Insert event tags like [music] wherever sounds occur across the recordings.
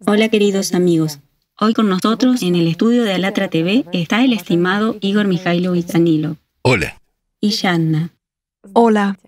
Hola queridos amigos. Hoy con nosotros en el estudio de Alatra TV está el estimado Igor Mikhailovich Danilo. Hola. Y Shanna. Hola.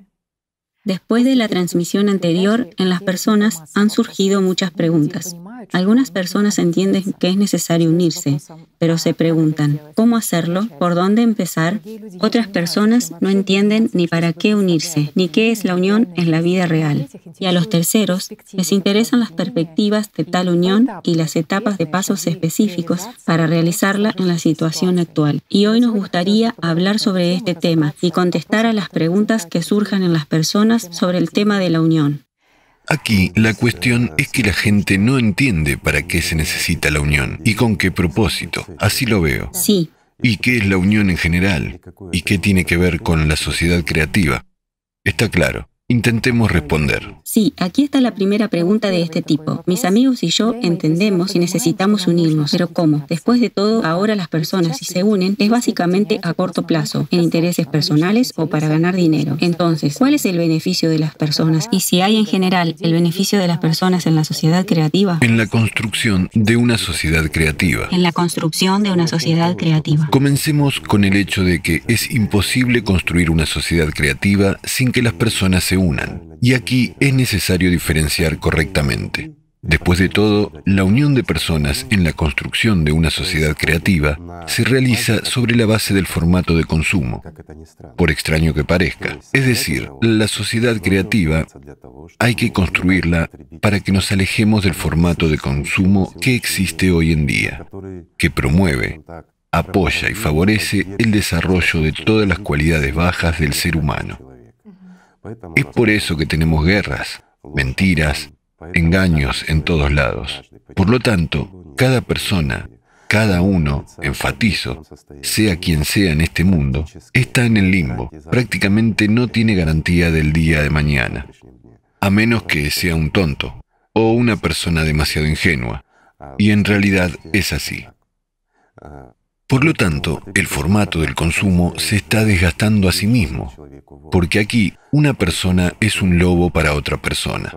Después de la transmisión anterior, en las personas han surgido muchas preguntas. Algunas personas entienden que es necesario unirse, pero se preguntan, ¿cómo hacerlo? ¿Por dónde empezar? Otras personas no entienden ni para qué unirse, ni qué es la unión en la vida real. Y a los terceros les interesan las perspectivas de tal unión y las etapas de pasos específicos para realizarla en la situación actual. Y hoy nos gustaría hablar sobre este tema y contestar a las preguntas que surjan en las personas sobre el tema de la unión. Aquí la cuestión es que la gente no entiende para qué se necesita la unión y con qué propósito. Así lo veo. Sí. ¿Y qué es la unión en general? ¿Y qué tiene que ver con la sociedad creativa? Está claro. Intentemos responder. Sí, aquí está la primera pregunta de este tipo. Mis amigos y yo entendemos y necesitamos unirnos, pero ¿cómo? Después de todo, ahora las personas si se unen es básicamente a corto plazo, en intereses personales o para ganar dinero. Entonces, ¿cuál es el beneficio de las personas? Y si hay en general el beneficio de las personas en la sociedad creativa. En la construcción de una sociedad creativa. En la construcción de una sociedad creativa. Comencemos con el hecho de que es imposible construir una sociedad creativa sin que las personas se Y aquí es necesario diferenciar correctamente. Después de todo, la unión de personas en la construcción de una sociedad creativa se realiza sobre la base del formato de consumo, por extraño que parezca. Es decir, la sociedad creativa hay que construirla para que nos alejemos del formato de consumo que existe hoy en día, que promueve, apoya y favorece el desarrollo de todas las cualidades bajas del ser humano. Es por eso que tenemos guerras, mentiras, engaños en todos lados. Por lo tanto, cada persona, cada uno, enfatizo, sea quien sea en este mundo, está en el limbo. Prácticamente no tiene garantía del día de mañana, a menos que sea un tonto o una persona demasiado ingenua. Y en realidad es así. Por lo tanto, el formato del consumo se está desgastando a sí mismo, porque aquí una persona es un lobo para otra persona.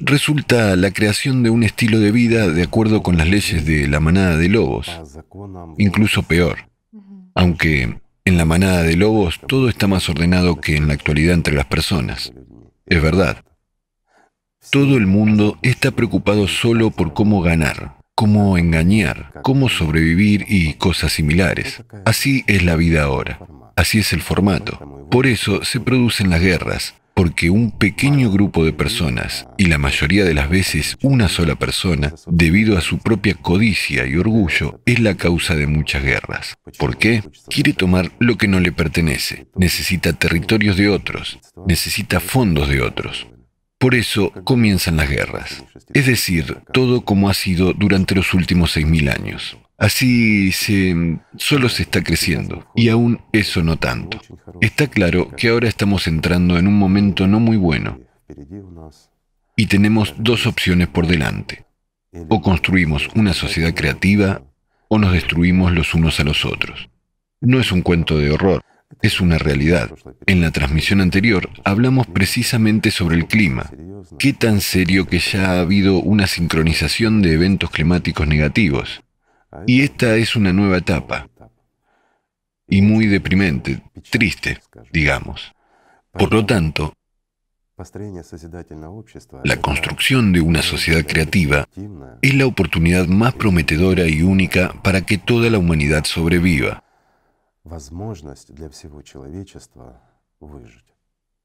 Resulta la creación de un estilo de vida de acuerdo con las leyes de la manada de lobos, incluso peor, aunque en la manada de lobos todo está más ordenado que en la actualidad entre las personas. Es verdad. Todo el mundo está preocupado solo por cómo ganar, cómo engañar, cómo sobrevivir y cosas similares. Así es la vida ahora. Así es el formato. Por eso se producen las guerras, porque un pequeño grupo de personas, y la mayoría de las veces una sola persona, debido a su propia codicia y orgullo, es la causa de muchas guerras. ¿Por qué? Quiere tomar lo que no le pertenece, necesita territorios de otros, necesita fondos de otros. Por eso comienzan las guerras. Es decir, todo como ha sido durante los últimos 6.000 años. Así se solo se está creciendo y aún eso no tanto. Está claro que ahora estamos entrando en un momento no muy bueno y tenemos dos opciones por delante. O construimos una sociedad creativa o nos destruimos los unos a los otros. No es un cuento de horror es una realidad. En la transmisión anterior hablamos precisamente sobre el clima. Qué tan serio que ya ha habido una sincronización de eventos climáticos negativos. Y esta es una nueva etapa. Y muy deprimente, triste, digamos. Por lo tanto, la construcción de una sociedad creativa es la oportunidad más prometedora y única para que toda la humanidad sobreviva.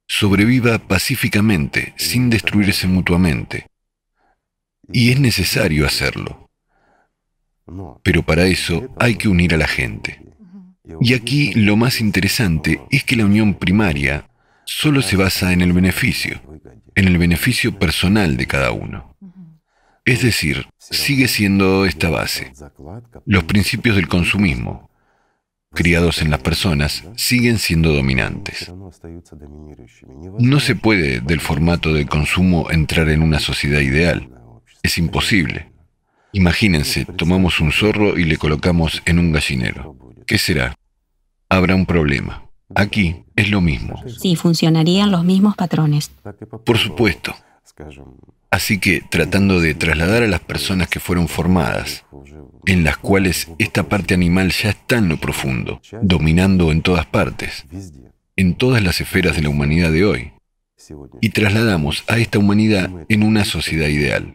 Sobreviva pacíficamente, sin destruirse mutuamente. Y es necesario hacerlo. Pero para eso hay que unir a la gente. Y aquí lo más interesante es que la unión primaria solo se basa en el beneficio, en el beneficio personal de cada uno. Es decir, sigue siendo esta base, los principios del consumismo, criados en las personas siguen siendo dominantes. No se puede del formato de consumo entrar en una sociedad ideal. Es imposible. Imagínense, tomamos un zorro y le colocamos en un gallinero. ¿Qué será? Habrá un problema. Aquí es lo mismo. Sí, funcionarían los mismos patrones. Por supuesto. Así que tratando de trasladar a las personas que fueron formadas, en las cuales esta parte animal ya está en lo profundo, dominando en todas partes, en todas las esferas de la humanidad de hoy, y trasladamos a esta humanidad en una sociedad ideal.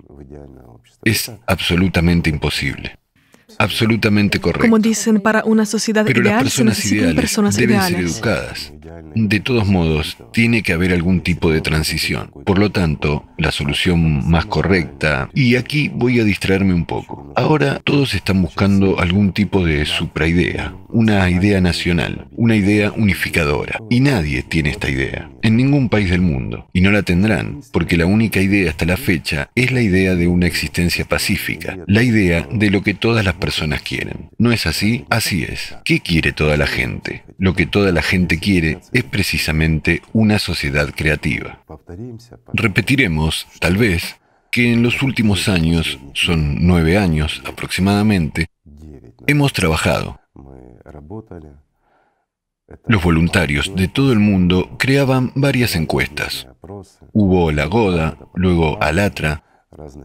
Es absolutamente imposible absolutamente correcto. Como dicen, para una sociedad Pero ideal las personas se necesitan ideales personas deben ideales. ser educadas. De todos modos, tiene que haber algún tipo de transición. Por lo tanto, la solución más correcta, y aquí voy a distraerme un poco. Ahora todos están buscando algún tipo de supraidea, una idea nacional, una idea unificadora. Y nadie tiene esta idea, en ningún país del mundo. Y no la tendrán, porque la única idea hasta la fecha es la idea de una existencia pacífica, la idea de lo que todas las personas ¿No es así? Así es. ¿Qué quiere toda la gente? Lo que toda la gente quiere es precisamente una sociedad creativa. Repetiremos, tal vez, que en los últimos años, son nueve años aproximadamente, hemos trabajado. Los voluntarios de todo el mundo creaban varias encuestas. Hubo la Goda, luego Alatra,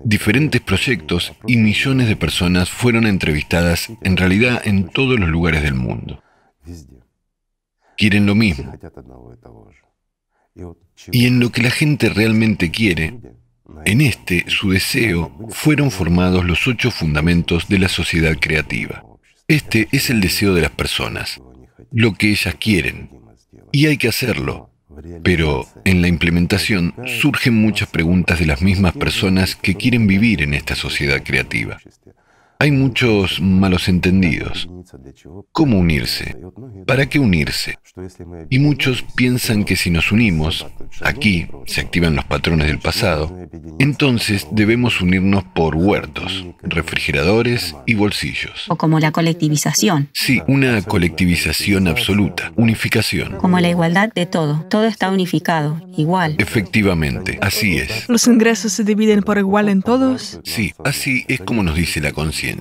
diferentes proyectos y millones de personas fueron entrevistadas en realidad en todos los lugares del mundo. Quieren lo mismo. Y en lo que la gente realmente quiere, en este, su deseo, fueron formados los ocho fundamentos de la sociedad creativa. Este es el deseo de las personas, lo que ellas quieren. Y hay que hacerlo. Pero en la implementación surgen muchas preguntas de las mismas personas que quieren vivir en esta sociedad creativa. Hay muchos malos entendidos. ¿Cómo unirse? ¿Para qué unirse? Y muchos piensan que si nos unimos, aquí se activan los patrones del pasado, entonces debemos unirnos por huertos, refrigeradores y bolsillos. O como la colectivización, Sí, una colectivización absoluta, unificación. como la igualdad de todo. Todo está unificado, igual. Efectivamente, así es. Los ingresos se dividen por igual en todos. Sí, así es como nos dice la conciencia.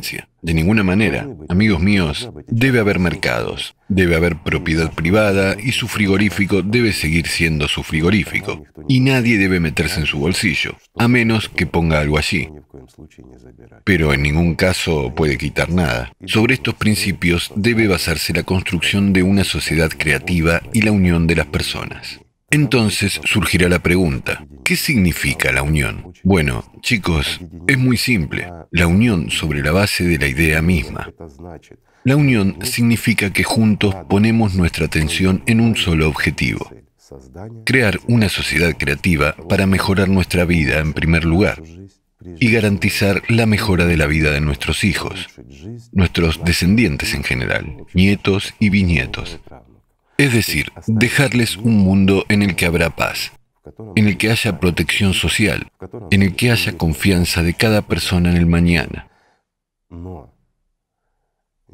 De ninguna manera, amigos míos, debe haber mercados, debe haber propiedad privada y su frigorífico debe seguir siendo su frigorífico. Y nadie debe meterse en su bolsillo, a menos que ponga algo allí. Pero en ningún caso puede quitar nada. Sobre estos principios debe basarse la construcción de una sociedad creativa y la unión de las personas. Entonces surgirá la pregunta, ¿qué significa la unión? Bueno, chicos, es muy simple. La unión sobre la base de la idea misma. La unión significa que juntos ponemos nuestra atención en un solo objetivo. Crear una sociedad creativa para mejorar nuestra vida en primer lugar y garantizar la mejora de la vida de nuestros hijos, nuestros descendientes en general, nietos y bisnietos. Es decir, dejarles un mundo en el que habrá paz, en el que haya protección social, en el que haya confianza de cada persona en el mañana.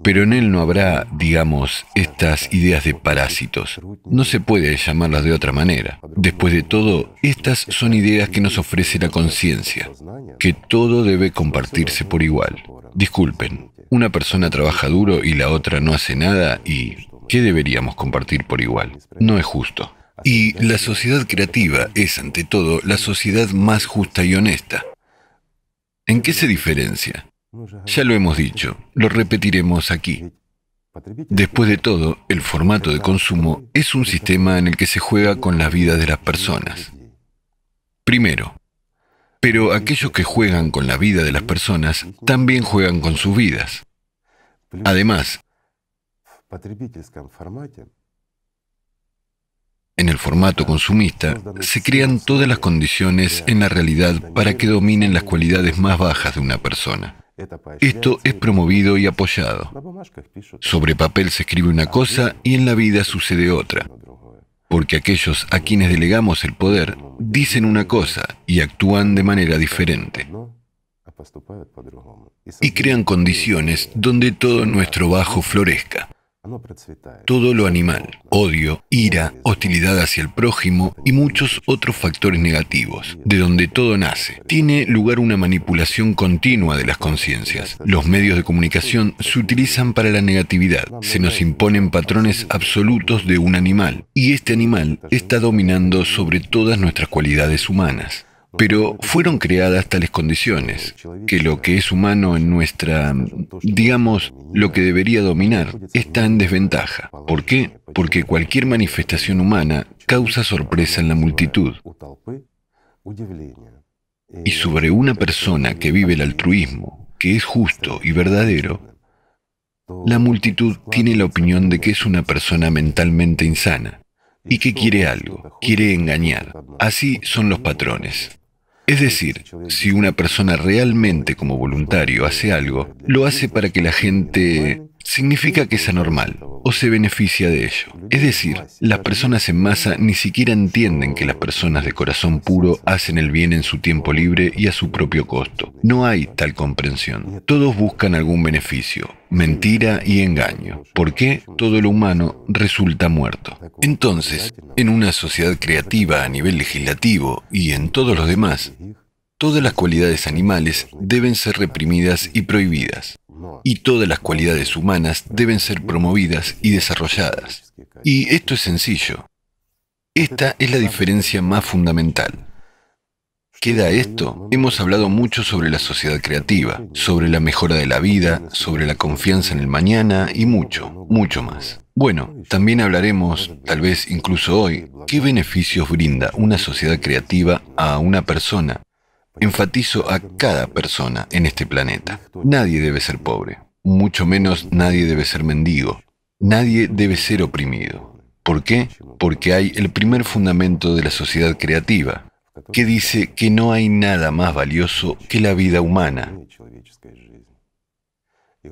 Pero en él no habrá, digamos, estas ideas de parásitos. No se puede llamarlas de otra manera. Después de todo, estas son ideas que nos ofrece la conciencia, que todo debe compartirse por igual. Disculpen, una persona trabaja duro y la otra no hace nada y ¿qué deberíamos compartir por igual? No es justo. Y la sociedad creativa es, ante todo, la sociedad más justa y honesta. ¿En qué se diferencia? Ya lo hemos dicho, lo repetiremos aquí. Después de todo, el formato de consumo es un sistema en el que se juega con la vida de las personas. Primero, pero aquellos que juegan con la vida de las personas también juegan con sus vidas. Además, en el formato consumista, se crean todas las condiciones en la realidad para que dominen las cualidades más bajas de una persona. Esto es promovido y apoyado. Sobre papel se escribe una cosa y en la vida sucede otra. Porque aquellos a quienes delegamos el poder dicen una cosa y actúan de manera diferente. Y crean condiciones donde todo nuestro bajo florezca. Todo lo animal, odio, ira, hostilidad hacia el prójimo y muchos otros factores negativos, de donde todo nace. Tiene lugar una manipulación continua de las conciencias. Los medios de comunicación se utilizan para la negatividad. Se nos imponen patrones absolutos de un animal, y este animal está dominando sobre todas nuestras cualidades humanas. Pero fueron creadas tales condiciones, que lo que es humano en nuestra, digamos, lo que debería dominar, está en desventaja. ¿Por qué? Porque cualquier manifestación humana causa sorpresa en la multitud. Y sobre una persona que vive el altruismo, que es justo y verdadero, la multitud tiene la opinión de que es una persona mentalmente insana y que quiere algo, quiere engañar. Así son los patrones. Es decir, si una persona realmente como voluntario hace algo, lo hace para que la gente significa que es anormal o se beneficia de ello. Es decir, las personas en masa ni siquiera entienden que las personas de corazón puro hacen el bien en su tiempo libre y a su propio costo. No hay tal comprensión. Todos buscan algún beneficio, mentira y engaño. ¿Por qué? Todo lo humano resulta muerto. Entonces, en una sociedad creativa a nivel legislativo y en todos los demás, todas las cualidades animales deben ser reprimidas y prohibidas y todas las cualidades humanas deben ser promovidas y desarrolladas. Y esto es sencillo. Esta es la diferencia más fundamental. Queda esto. Hemos hablado mucho sobre la sociedad creativa, sobre la mejora de la vida, sobre la confianza en el mañana y mucho, mucho más. Bueno, también hablaremos, tal vez incluso hoy, qué beneficios brinda una sociedad creativa a una persona Enfatizo a cada persona en este planeta. Nadie debe ser pobre, mucho menos nadie debe ser mendigo, nadie debe ser oprimido. ¿Por qué? Porque hay el primer fundamento de la sociedad creativa, que dice que no hay nada más valioso que la vida humana.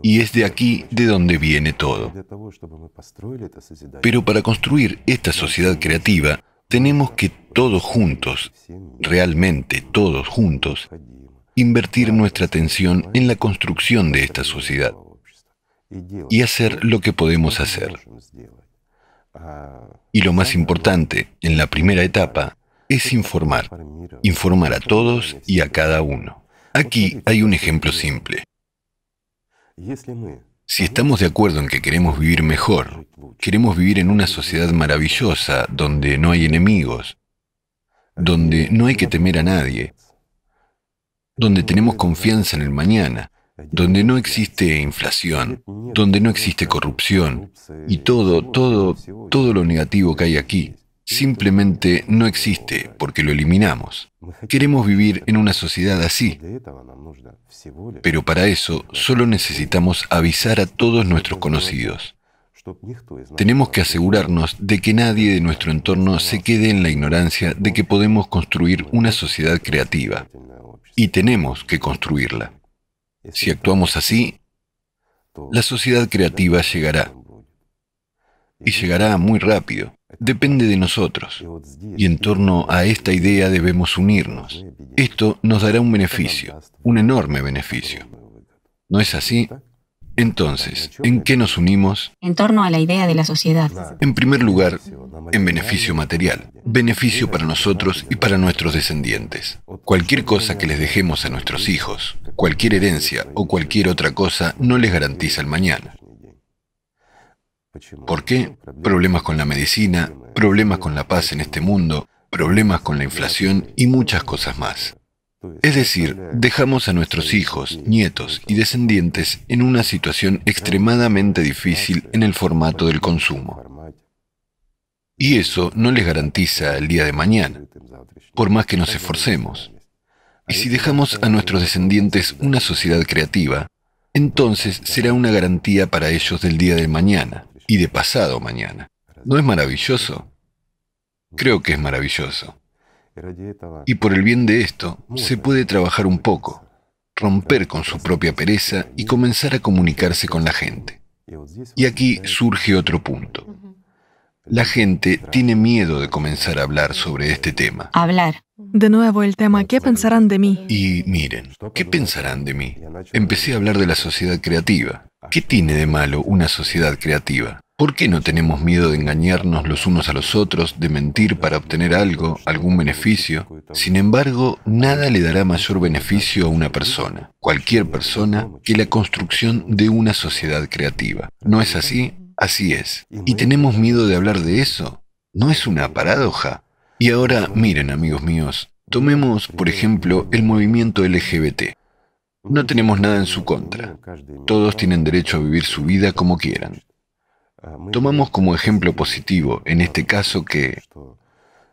Y es de aquí de donde viene todo. Pero para construir esta sociedad creativa, tenemos que todos juntos, realmente todos juntos, invertir nuestra atención en la construcción de esta sociedad y hacer lo que podemos hacer. Y lo más importante, en la primera etapa, es informar, informar a todos y a cada uno. Aquí hay un ejemplo simple. Si estamos de acuerdo en que queremos vivir mejor, queremos vivir en una sociedad maravillosa donde no hay enemigos, donde no hay que temer a nadie, donde tenemos confianza en el mañana, donde no existe inflación, donde no existe corrupción y todo, todo, todo lo negativo que hay aquí, simplemente no existe porque lo eliminamos. Queremos vivir en una sociedad así, pero para eso solo necesitamos avisar a todos nuestros conocidos. Tenemos que asegurarnos de que nadie de nuestro entorno se quede en la ignorancia de que podemos construir una sociedad creativa. Y tenemos que construirla. Si actuamos así, la sociedad creativa llegará. Y llegará muy rápido depende de nosotros. Y en torno a esta idea debemos unirnos. Esto nos dará un beneficio, un enorme beneficio. ¿No es así? Entonces, ¿en qué nos unimos? En torno a la idea de la sociedad. En primer lugar, en beneficio material, beneficio para nosotros y para nuestros descendientes. Cualquier cosa que les dejemos a nuestros hijos, cualquier herencia o cualquier otra cosa no les garantiza el mañana. ¿Por qué? Problemas con la medicina, problemas con la paz en este mundo, problemas con la inflación y muchas cosas más. Es decir, dejamos a nuestros hijos, nietos y descendientes en una situación extremadamente difícil en el formato del consumo. Y eso no les garantiza el día de mañana, por más que nos esforcemos. Y si dejamos a nuestros descendientes una sociedad creativa, entonces será una garantía para ellos del día de mañana y de pasado mañana. ¿No es maravilloso? Creo que es maravilloso. Y por el bien de esto, se puede trabajar un poco, romper con su propia pereza y comenzar a comunicarse con la gente. Y aquí surge otro punto. La gente tiene miedo de comenzar a hablar sobre este tema. Hablar. De nuevo el tema, ¿qué pensarán de mí? Y miren, ¿qué pensarán de mí? Empecé a hablar de la sociedad creativa. ¿Qué tiene de malo una sociedad creativa? ¿Por qué no tenemos miedo de engañarnos los unos a los otros, de mentir para obtener algo, algún beneficio? Sin embargo, nada le dará mayor beneficio a una persona, cualquier persona, que la construcción de una sociedad creativa. ¿No es así? Así es. ¿Y tenemos miedo de hablar de eso? ¿No es una paradoja? Y ahora, miren amigos míos, Tomemos, por ejemplo, el movimiento LGBT. No tenemos nada en su contra. Todos tienen derecho a vivir su vida como quieran. Tomamos como ejemplo positivo, en este caso, que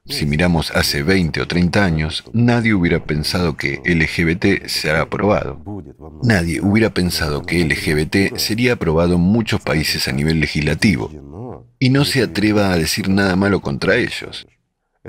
si miramos hace 20 o 30 años, nadie hubiera pensado que LGBT será aprobado. Nadie hubiera pensado que LGBT sería aprobado en muchos países a nivel legislativo. Y no se atreva a decir nada malo contra ellos.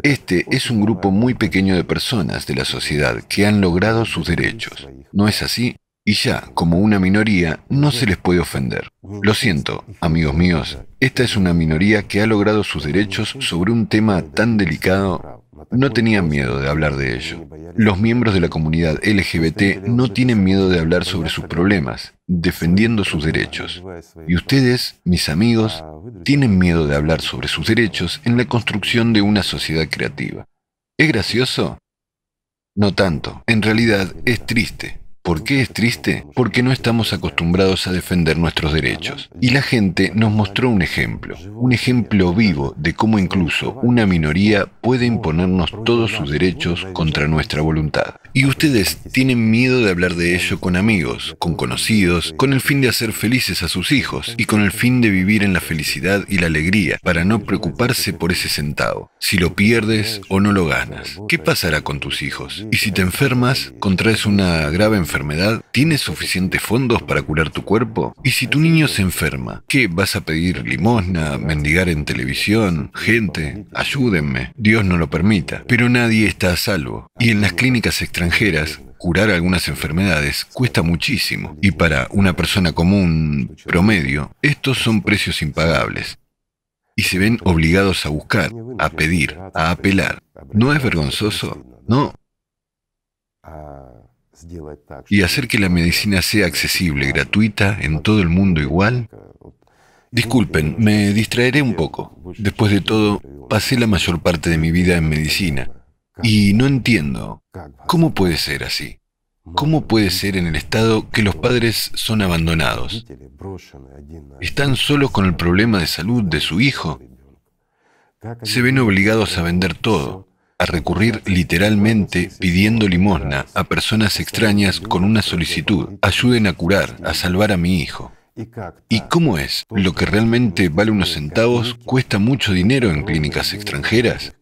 Este es un grupo muy pequeño de personas de la sociedad que han logrado sus derechos. ¿No es así? Y ya, como una minoría, no se les puede ofender. Lo siento, amigos míos, esta es una minoría que ha logrado sus derechos sobre un tema tan delicado. No tenían miedo de hablar de ello. Los miembros de la comunidad LGBT no tienen miedo de hablar sobre sus problemas, defendiendo sus derechos. Y ustedes, mis amigos, tienen miedo de hablar sobre sus derechos en la construcción de una sociedad creativa. ¿Es gracioso? No tanto. En realidad es triste. ¿Por qué es triste? Porque no estamos acostumbrados a defender nuestros derechos. Y la gente nos mostró un ejemplo, un ejemplo vivo de cómo incluso una minoría puede imponernos todos sus derechos contra nuestra voluntad. Y ustedes tienen miedo de hablar de ello con amigos, con conocidos, con el fin de hacer felices a sus hijos y con el fin de vivir en la felicidad y la alegría, para no preocuparse por ese centavo, si lo pierdes o no lo ganas. ¿Qué pasará con tus hijos? Y si te enfermas, contraes una grave enfermedad, ¿tienes suficientes fondos para curar tu cuerpo? Y si tu niño se enferma, ¿qué vas a pedir limosna, mendigar en televisión? Gente, ayúdenme. Dios no lo permita. Pero nadie está a salvo. Y en las clínicas extranjeras, curar algunas enfermedades cuesta muchísimo. Y para una persona común, promedio, estos son precios impagables. Y se ven obligados a buscar, a pedir, a apelar. ¿No es vergonzoso? No, y hacer que la medicina sea accesible, gratuita, en todo el mundo igual? Disculpen, me distraeré un poco. Después de todo, pasé la mayor parte de mi vida en medicina y no entiendo cómo puede ser así. ¿Cómo puede ser en el estado que los padres son abandonados? ¿Están solos con el problema de salud de su hijo? Se ven obligados a vender todo, a recurrir literalmente pidiendo limosna a personas extrañas con una solicitud, ayuden a curar, a salvar a mi hijo. ¿Y cómo es? ¿Lo que realmente vale unos centavos cuesta mucho dinero en clínicas extranjeras?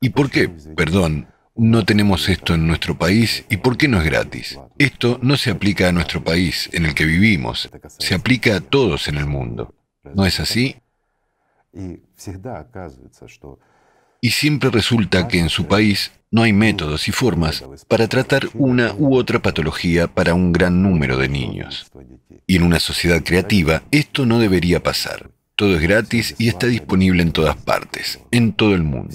¿Y por qué, perdón, no tenemos esto en nuestro país y por qué no es gratis? Esto no se aplica a nuestro país en el que vivimos, se aplica a todos en el mundo. ¿No es así? Y siempre resulta que en su país no hay métodos y formas para tratar una u otra patología para un gran número de niños. Y en una sociedad creativa esto no debería pasar. Todo es gratis y está disponible en todas partes, en todo el mundo.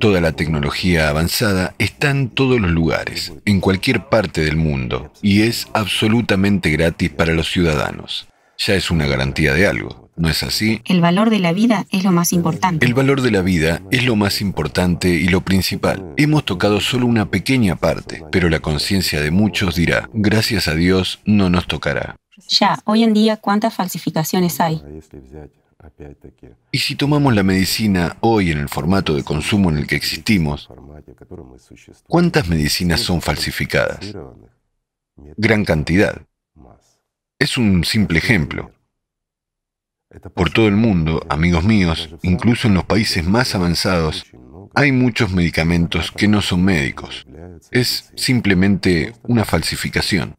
Toda la tecnología avanzada está en todos los lugares, en cualquier parte del mundo, y es absolutamente gratis para los ciudadanos. Ya es una garantía de algo. ¿No es así? El valor de la vida es lo más importante. El valor de la vida es lo más importante y lo principal. Hemos tocado solo una pequeña parte, pero la conciencia de muchos dirá, gracias a Dios no nos tocará. Ya, hoy en día, ¿cuántas falsificaciones hay? Y si tomamos la medicina hoy en el formato de consumo en el que existimos, ¿cuántas medicinas son falsificadas? Gran cantidad. Es un simple ejemplo. Por todo el mundo, amigos míos, incluso en los países más avanzados, hay muchos medicamentos que no son médicos. Es simplemente una falsificación.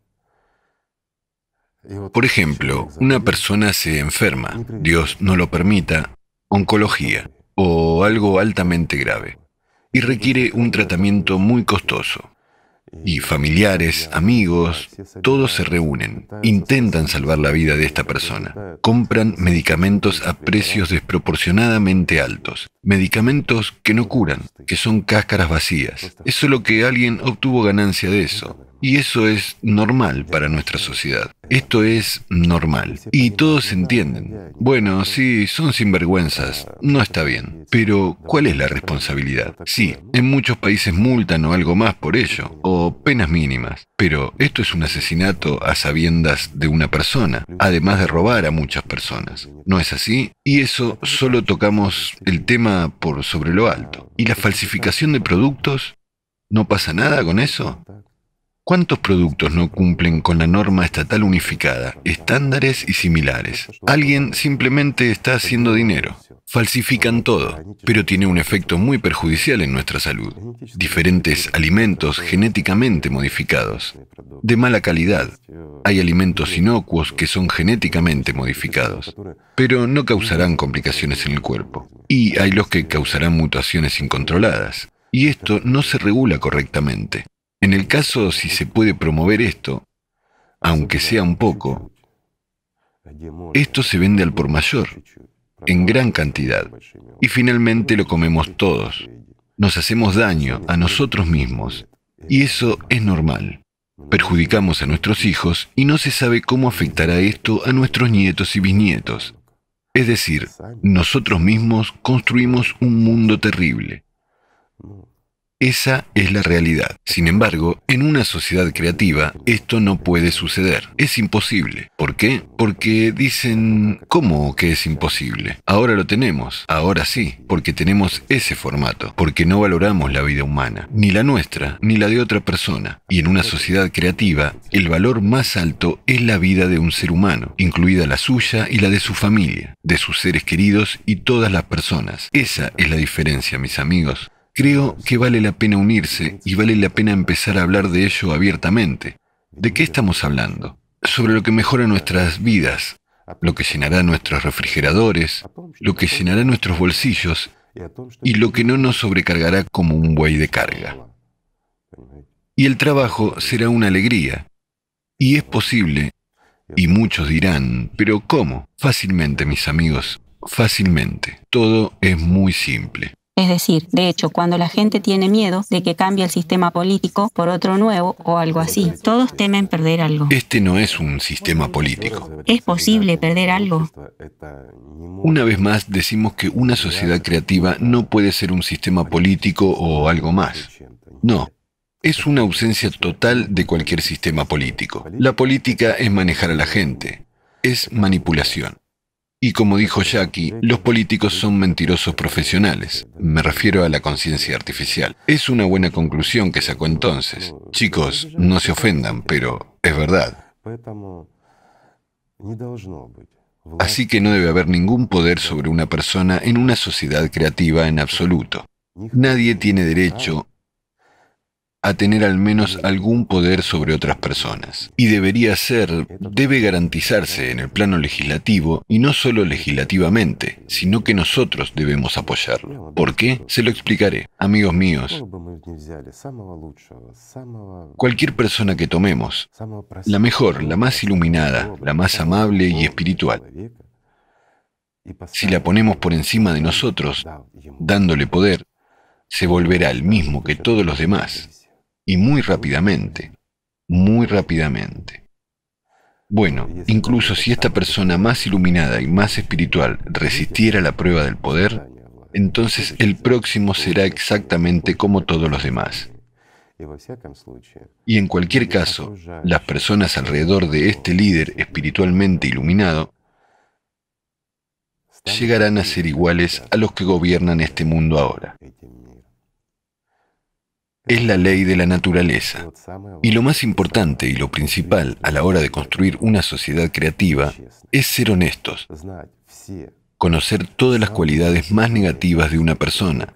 Por ejemplo, una persona se enferma, Dios no lo permita, oncología o algo altamente grave, y requiere un tratamiento muy costoso. Y familiares, amigos, todos se reúnen, intentan salvar la vida de esta persona. Compran medicamentos a precios desproporcionadamente altos. Medicamentos que no curan, que son cáscaras vacías. Es solo que alguien obtuvo ganancia de eso. Y eso es normal para nuestra sociedad. Esto es normal. Y todos entienden. Bueno, sí, son sinvergüenzas. No está bien. Pero, ¿cuál es la responsabilidad? Sí, en muchos países multan o algo más por ello, o penas mínimas. Pero esto es un asesinato a sabiendas de una persona, además de robar a muchas personas. ¿No es así? Y eso solo tocamos el tema por sobre lo alto. ¿Y la falsificación de productos? ¿No pasa nada con eso? ¿Cuántos productos no cumplen con la norma estatal unificada, estándares y similares? Alguien simplemente está haciendo dinero. Falsifican todo, pero tiene un efecto muy perjudicial en nuestra salud. Diferentes alimentos genéticamente modificados, de mala calidad. Hay alimentos inocuos que son genéticamente modificados, pero no causarán complicaciones en el cuerpo. Y hay los que causarán mutaciones incontroladas. Y esto no se regula correctamente. En el caso si se puede promover esto, aunque sea un poco, esto se vende al por mayor, en gran cantidad, y finalmente lo comemos todos. Nos hacemos daño a nosotros mismos, y eso es normal. Perjudicamos a nuestros hijos y no se sabe cómo afectará esto a nuestros nietos y bisnietos. Es decir, nosotros mismos construimos un mundo terrible. Esa es la realidad. Sin embargo, en una sociedad creativa esto no puede suceder. Es imposible. ¿Por qué? Porque dicen, ¿cómo que es imposible? Ahora lo tenemos. Ahora sí, porque tenemos ese formato. Porque no valoramos la vida humana, ni la nuestra, ni la de otra persona. Y en una sociedad creativa, el valor más alto es la vida de un ser humano, incluida la suya y la de su familia, de sus seres queridos y todas las personas. Esa es la diferencia, mis amigos. Creo que vale la pena unirse y vale la pena empezar a hablar de ello abiertamente. ¿De qué estamos hablando? Sobre lo que mejora nuestras vidas, lo que llenará nuestros refrigeradores, lo que llenará nuestros bolsillos y lo que no nos sobrecargará como un buey de carga. Y el trabajo será una alegría. Y es posible, y muchos dirán, pero ¿cómo? Fácilmente, mis amigos, fácilmente. Todo es muy simple. Es decir, de hecho, cuando la gente tiene miedo de que cambie el sistema político por otro nuevo o algo así, todos temen perder algo. Este no es un sistema político. ¿Es posible perder algo? Una vez más decimos que una sociedad creativa no puede ser un sistema político o algo más. No, es una ausencia total de cualquier sistema político. La política es manejar a la gente, es manipulación. Y como dijo Jackie, los políticos son mentirosos profesionales. Me refiero a la conciencia artificial. Es una buena conclusión que sacó entonces. Chicos, no se ofendan, pero es verdad. Así que no debe haber ningún poder sobre una persona en una sociedad creativa en absoluto. Nadie tiene derecho a tener al menos algún poder sobre otras personas. Y debería ser, debe garantizarse en el plano legislativo, y no solo legislativamente, sino que nosotros debemos apoyarlo. ¿Por qué? Se lo explicaré. Amigos míos, cualquier persona que tomemos, la mejor, la más iluminada, la más amable y espiritual, si la ponemos por encima de nosotros, dándole poder, se volverá el mismo que todos los demás y muy rápidamente, muy rápidamente. Bueno, incluso si esta persona más iluminada y más espiritual resistiera la prueba del poder, entonces el próximo será exactamente como todos los demás. Y en cualquier caso, las personas alrededor de este líder espiritualmente iluminado llegarán a ser iguales a los que gobiernan este mundo ahora. Es la ley de la naturaleza. Y lo más importante y lo principal a la hora de construir una sociedad creativa es ser honestos, conocer todas las cualidades más negativas de una persona,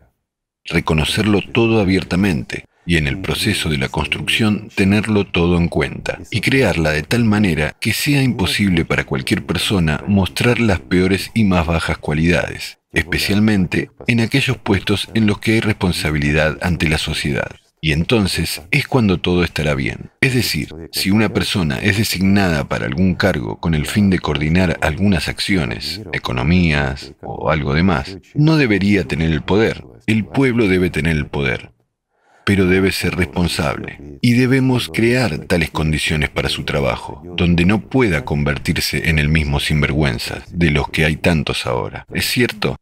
reconocerlo todo abiertamente y en el proceso de la construcción tenerlo todo en cuenta. Y crearla de tal manera que sea imposible para cualquier persona mostrar las peores y más bajas cualidades especialmente en aquellos puestos en los que hay responsabilidad ante la sociedad. Y entonces es cuando todo estará bien. Es decir, si una persona es designada para algún cargo con el fin de coordinar algunas acciones, economías o algo demás, no debería tener el poder. El pueblo debe tener el poder, pero debe ser responsable. Y debemos crear tales condiciones para su trabajo, donde no pueda convertirse en el mismo sinvergüenza de los que hay tantos ahora. ¿Es cierto?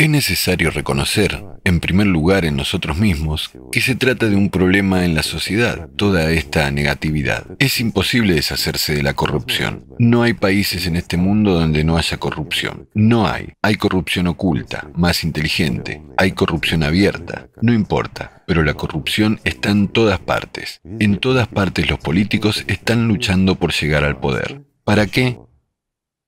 Es necesario reconocer, en primer lugar en nosotros mismos, que se trata de un problema en la sociedad, toda esta negatividad. Es imposible deshacerse de la corrupción. No hay países en este mundo donde no haya corrupción. No hay. Hay corrupción oculta, más inteligente. Hay corrupción abierta. No importa. Pero la corrupción está en todas partes. En todas partes los políticos están luchando por llegar al poder. ¿Para qué?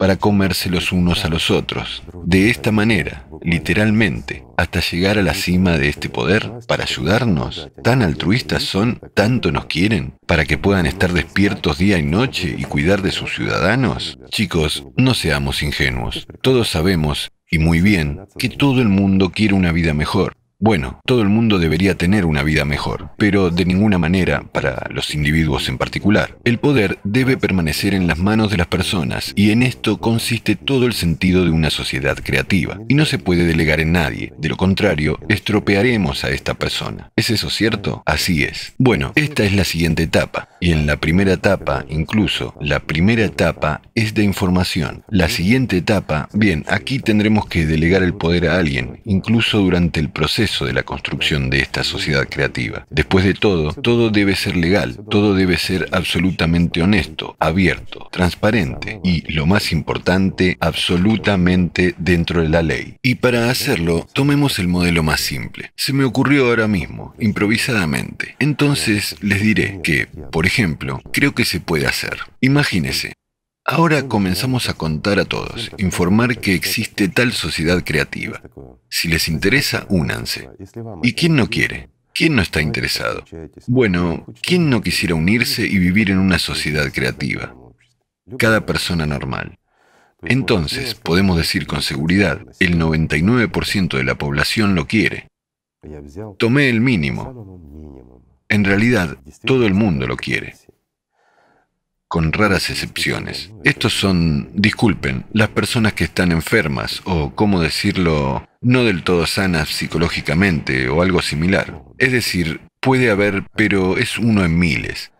Para comerse los unos a los otros. De esta manera, literalmente, hasta llegar a la cima de este poder, para ayudarnos. Tan altruistas son, tanto nos quieren, para que puedan estar despiertos día y noche y cuidar de sus ciudadanos. Chicos, no seamos ingenuos. Todos sabemos, y muy bien, que todo el mundo quiere una vida mejor. Bueno, todo el mundo debería tener una vida mejor, pero de ninguna manera para los individuos en particular. El poder debe permanecer en las manos de las personas y en esto consiste todo el sentido de una sociedad creativa. Y no se puede delegar en nadie, de lo contrario, estropearemos a esta persona. ¿Es eso cierto? Así es. Bueno, esta es la siguiente etapa. Y en la primera etapa, incluso, la primera etapa es de información. La siguiente etapa, bien, aquí tendremos que delegar el poder a alguien, incluso durante el proceso de la construcción de esta sociedad creativa. Después de todo, todo debe ser legal, todo debe ser absolutamente honesto, abierto, transparente y, lo más importante, absolutamente dentro de la ley. Y para hacerlo, tomemos el modelo más simple. Se me ocurrió ahora mismo, improvisadamente. Entonces les diré que, por ejemplo, creo que se puede hacer. Imagínese, Ahora comenzamos a contar a todos, informar que existe tal sociedad creativa. Si les interesa, únanse. ¿Y quién no quiere? ¿Quién no está interesado? Bueno, ¿quién no quisiera unirse y vivir en una sociedad creativa? Cada persona normal. Entonces, podemos decir con seguridad, el 99% de la población lo quiere. Tomé el mínimo. En realidad, todo el mundo lo quiere con raras excepciones. Estos son, disculpen, las personas que están enfermas o, cómo decirlo, no del todo sanas psicológicamente o algo similar. Es decir, puede haber, pero es uno en miles.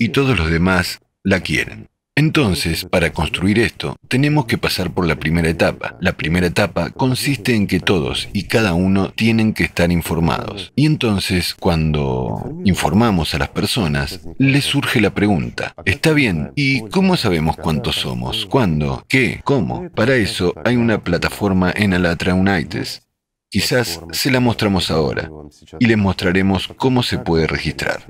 Y todos los demás la quieren. Entonces, para construir esto, tenemos que pasar por la primera etapa. La primera etapa consiste en que todos y cada uno tienen que estar informados. Y entonces, cuando informamos a las personas, les surge la pregunta, ¿está bien? ¿Y cómo sabemos cuántos somos? ¿Cuándo? ¿Qué? ¿Cómo? Para eso hay una plataforma en Alatra Unites. Quizás se la mostramos ahora y les mostraremos cómo se puede registrar.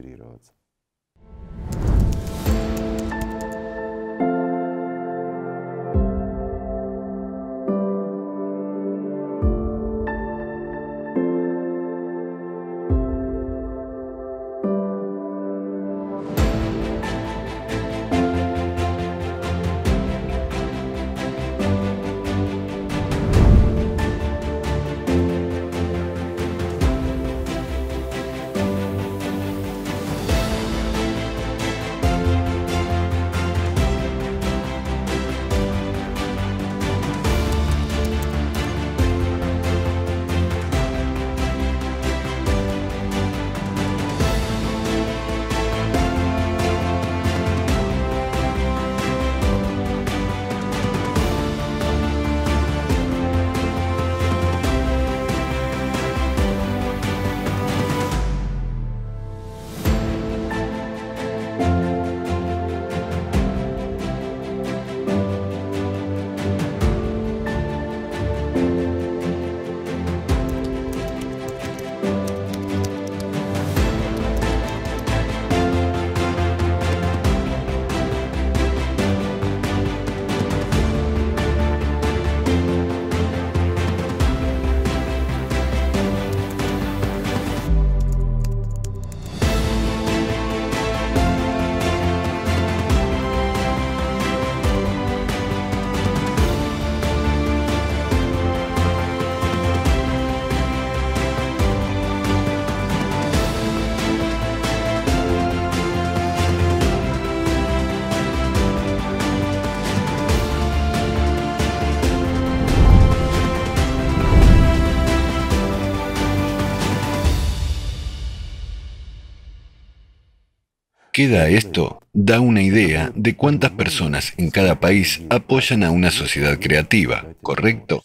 Queda esto, da una idea de cuántas personas en cada país apoyan a una sociedad creativa, ¿correcto?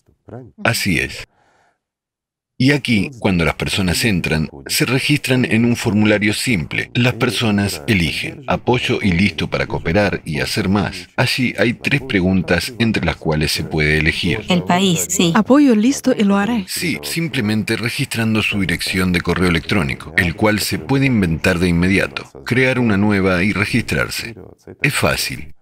Así es. Y aquí, cuando las personas entran, se registran en un formulario simple. Las personas eligen apoyo y listo para cooperar y hacer más. Allí hay tres preguntas entre las cuales se puede elegir. El país, sí. Apoyo listo y lo haré. Sí, simplemente registrando su dirección de correo electrónico, el cual se puede inventar de inmediato, crear una nueva y registrarse. Es fácil.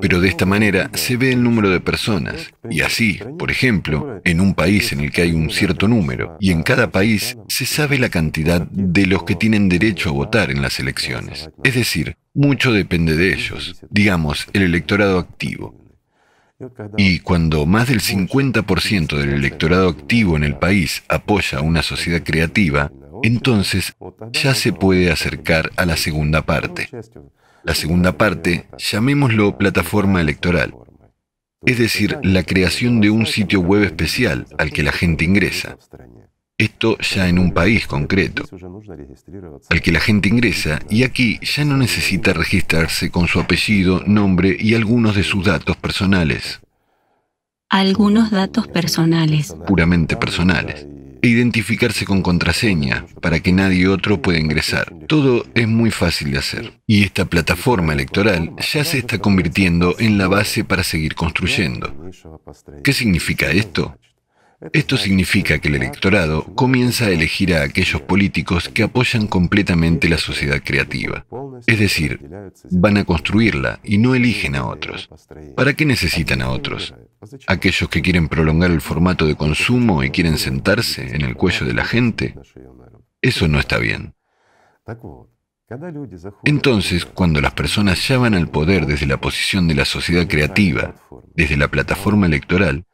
Pero de esta manera se ve el número de personas. Y así, por ejemplo, en un país en el que hay un cierto número, y en cada país se sabe la cantidad de los que tienen derecho a votar en las elecciones. Es decir, mucho depende de ellos, digamos, el electorado activo. Y cuando más del 50% del electorado activo en el país apoya una sociedad creativa, entonces ya se puede acercar a la segunda parte. La segunda parte, llamémoslo plataforma electoral, es decir, la creación de un sitio web especial al que la gente ingresa. Esto ya en un país concreto, al que la gente ingresa y aquí ya no necesita registrarse con su apellido, nombre y algunos de sus datos personales. Algunos datos personales. Puramente personales e identificarse con contraseña para que nadie otro pueda ingresar. Todo es muy fácil de hacer. Y esta plataforma electoral ya se está convirtiendo en la base para seguir construyendo. ¿Qué significa esto? Esto significa que el electorado comienza a elegir a aquellos políticos que apoyan completamente la sociedad creativa. Es decir, van a construirla y no eligen a otros. ¿Para qué necesitan a otros? Aquellos que quieren prolongar el formato de consumo y quieren sentarse en el cuello de la gente. Eso no está bien. Entonces, cuando las personas ya van al poder desde la posición de la sociedad creativa, desde la plataforma electoral,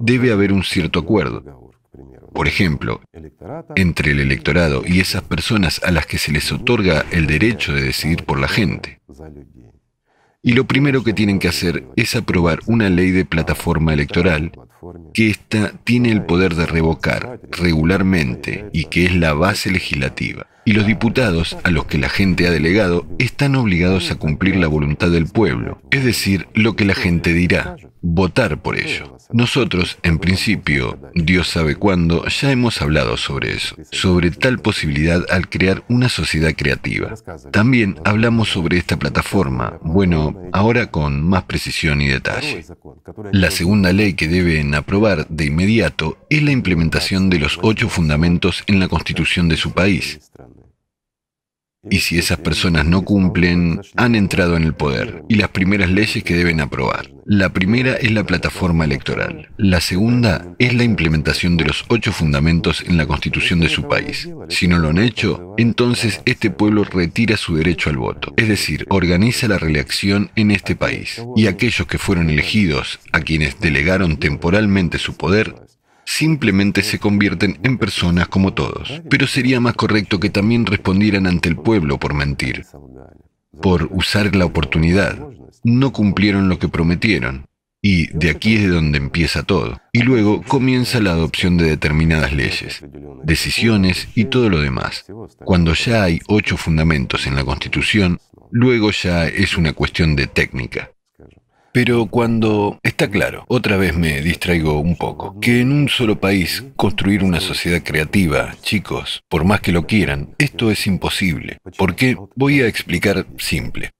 debe haber un cierto acuerdo. Por ejemplo, entre el electorado y esas personas a las que se les otorga el derecho de decidir por la gente. Y lo primero que tienen que hacer es aprobar una ley de plataforma electoral que ésta tiene el poder de revocar regularmente y que es la base legislativa. Y los diputados, a los que la gente ha delegado, están obligados a cumplir la voluntad del pueblo, es decir, lo que la gente dirá, votar por ello. Nosotros, en principio, Dios sabe cuándo, ya hemos hablado sobre eso, sobre tal posibilidad al crear una sociedad creativa. También hablamos sobre esta plataforma, bueno, ahora con más precisión y detalle. La segunda ley que deben aprobar de inmediato es la implementación de los ocho fundamentos en la constitución de su país. Y si esas personas no cumplen, han entrado en el poder. Y las primeras leyes que deben aprobar. La primera es la plataforma electoral. La segunda es la implementación de los ocho fundamentos en la constitución de su país. Si no lo han hecho, entonces este pueblo retira su derecho al voto. Es decir, organiza la reelección en este país. Y aquellos que fueron elegidos, a quienes delegaron temporalmente su poder, simplemente se convierten en personas como todos. Pero sería más correcto que también respondieran ante el pueblo por mentir, por usar la oportunidad. No cumplieron lo que prometieron. Y de aquí es de donde empieza todo. Y luego comienza la adopción de determinadas leyes, decisiones y todo lo demás. Cuando ya hay ocho fundamentos en la Constitución, luego ya es una cuestión de técnica. Pero cuando está claro, otra vez me distraigo un poco, que en un solo país construir una sociedad creativa, chicos, por más que lo quieran, esto es imposible. ¿Por qué? Voy a explicar simple.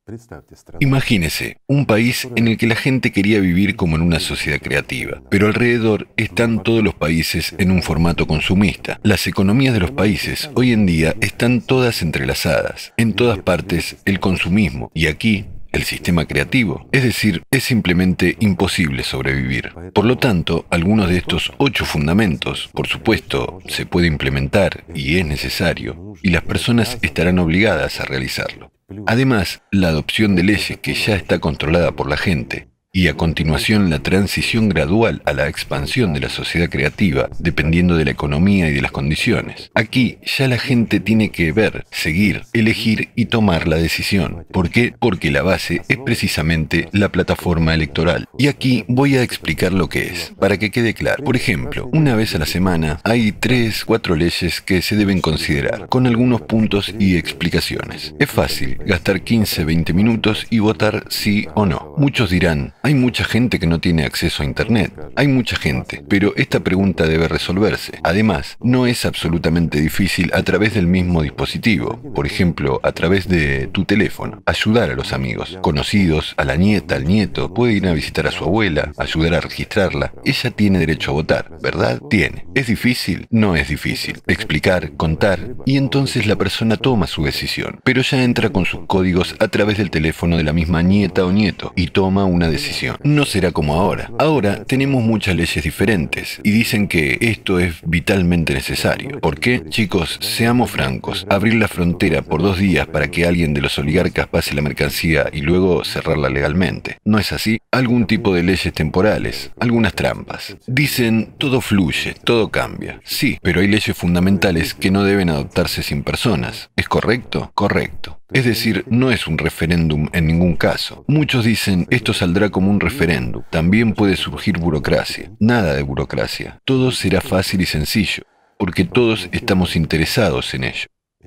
Imagínese, un país en el que la gente quería vivir como en una sociedad creativa, pero alrededor están todos los países en un formato consumista. Las economías de los países hoy en día están todas entrelazadas, en todas partes el consumismo, y aquí el sistema creativo. Es decir, es simplemente imposible sobrevivir. Por lo tanto, algunos de estos ocho fundamentos, por supuesto, se puede implementar y es necesario, y las personas estarán obligadas a realizarlo. Además, la adopción de leyes que ya está controlada por la gente y a continuación la transición gradual a la expansión de la sociedad creativa, dependiendo de la economía y de las condiciones. Aquí ya la gente tiene que ver, seguir, elegir y tomar la decisión. ¿Por qué? Porque la base es precisamente la plataforma electoral. Y aquí voy a explicar lo que es, para que quede claro. Por ejemplo, una vez a la semana hay tres, cuatro leyes que se deben considerar, con algunos puntos y explicaciones. Es fácil gastar 15, 20 minutos y votar sí o no. Muchos dirán, Hay mucha gente que no tiene acceso a Internet. Hay mucha gente. Pero esta pregunta debe resolverse. Además, no es absolutamente difícil a través del mismo dispositivo. Por ejemplo, a través de tu teléfono. Ayudar a los amigos, conocidos, a la nieta, al nieto. Puede ir a visitar a su abuela, ayudar a registrarla. Ella tiene derecho a votar, ¿verdad? Tiene. ¿Es difícil? No es difícil. Explicar, contar, y entonces la persona toma su decisión. Pero ya entra con sus códigos a través del teléfono de la misma nieta o nieto y toma una decisión. No será como ahora. Ahora tenemos muchas leyes diferentes y dicen que esto es vitalmente necesario. ¿Por qué? Chicos, seamos francos. Abrir la frontera por dos días para que alguien de los oligarcas pase la mercancía y luego cerrarla legalmente. ¿No es así? Algún tipo de leyes temporales, algunas trampas. Dicen todo fluye, todo cambia. Sí, pero hay leyes fundamentales que no deben adoptarse sin personas. ¿Es correcto? Correcto. Es decir, no es un referéndum en ningún caso. Muchos dicen esto saldrá como un referéndum. También puede surgir burocracia. Nada de burocracia. Todo será fácil y sencillo, porque todos estamos interesados en ello.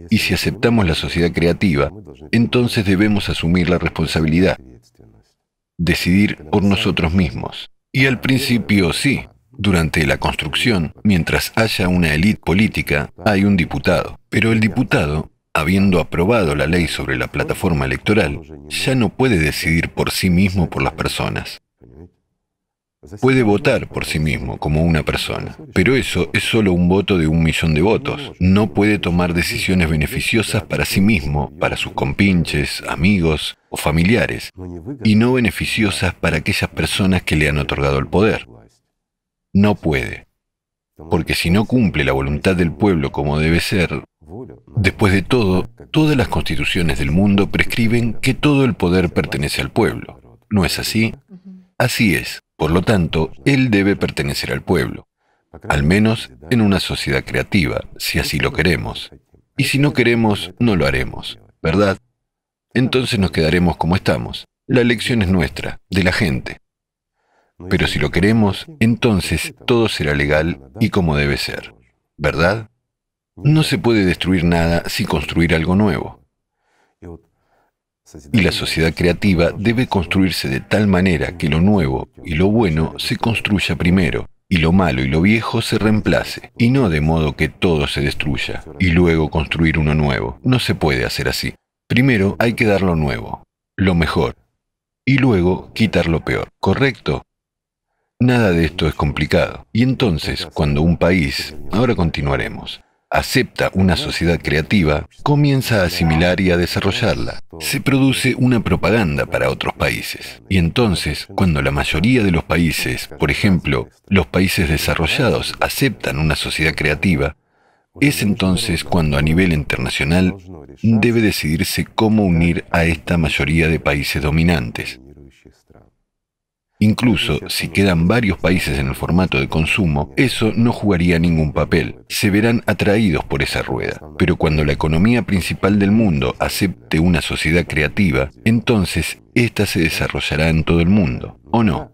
Y si aceptamos la sociedad creativa, entonces debemos asumir la responsabilidad, decidir por nosotros mismos. Y al principio sí, durante la construcción, mientras haya una élite política, hay un diputado. Pero el diputado habiendo aprobado la ley sobre la plataforma electoral, ya no puede decidir por sí mismo por las personas. Puede votar por sí mismo como una persona, pero eso es solo un voto de un millón de votos. No puede tomar decisiones beneficiosas para sí mismo, para sus compinches, amigos o familiares, y no beneficiosas para aquellas personas que le han otorgado el poder. No puede, porque si no cumple la voluntad del pueblo como debe ser, Después de todo, todas las constituciones del mundo prescriben que todo el poder pertenece al pueblo. ¿No es así? Así es. Por lo tanto, él debe pertenecer al pueblo. Al menos en una sociedad creativa, si así lo queremos. Y si no queremos, no lo haremos, ¿verdad? Entonces nos quedaremos como estamos. La elección es nuestra, de la gente. Pero si lo queremos, entonces todo será legal y como debe ser, ¿verdad? No se puede destruir nada sin construir algo nuevo. Y la sociedad creativa debe construirse de tal manera que lo nuevo y lo bueno se construya primero, y lo malo y lo viejo se reemplace, y no de modo que todo se destruya, y luego construir uno nuevo. No se puede hacer así. Primero hay que dar lo nuevo, lo mejor, y luego quitar lo peor, ¿correcto? Nada de esto es complicado. Y entonces, cuando un país, ahora continuaremos, acepta una sociedad creativa, comienza a asimilar y a desarrollarla. Se produce una propaganda para otros países. Y entonces, cuando la mayoría de los países, por ejemplo, los países desarrollados, aceptan una sociedad creativa, es entonces cuando a nivel internacional debe decidirse cómo unir a esta mayoría de países dominantes. Incluso si quedan varios países en el formato de consumo, eso no jugaría ningún papel. Se verán atraídos por esa rueda. Pero cuando la economía principal del mundo acepte una sociedad creativa, entonces ésta se desarrollará en todo el mundo, ¿o no?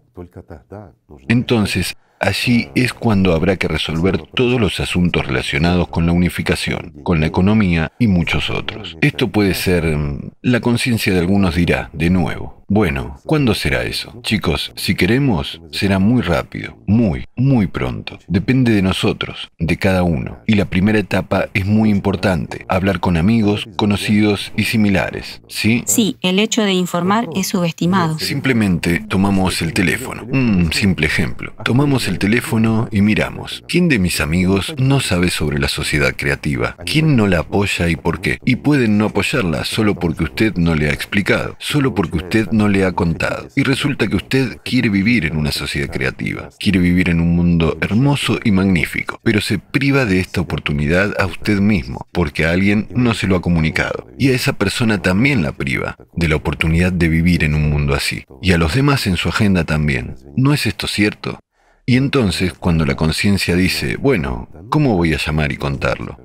Entonces, Allí es cuando habrá que resolver todos los asuntos relacionados con la unificación, con la economía y muchos otros. Esto puede ser... Mm, la conciencia de algunos dirá, de nuevo, bueno, ¿cuándo será eso? Chicos, si queremos, será muy rápido, muy, muy pronto. Depende de nosotros, de cada uno. Y la primera etapa es muy importante, hablar con amigos, conocidos y similares, ¿sí? Sí, el hecho de informar es subestimado. Simplemente tomamos el teléfono. Un simple ejemplo. Tomamos el teléfono y miramos. ¿Quién de mis amigos no sabe sobre la sociedad creativa? ¿Quién no la apoya y por qué? Y pueden no apoyarla solo porque usted no le ha explicado, solo porque usted no le ha contado. Y resulta que usted quiere vivir en una sociedad creativa, quiere vivir en un mundo hermoso y magnífico, pero se priva de esta oportunidad a usted mismo, porque a alguien no se lo ha comunicado. Y a esa persona también la priva de la oportunidad de vivir en un mundo así. Y a los demás en su agenda también. ¿No es esto cierto? Y entonces, cuando la conciencia dice, bueno, ¿cómo voy a llamar y contarlo?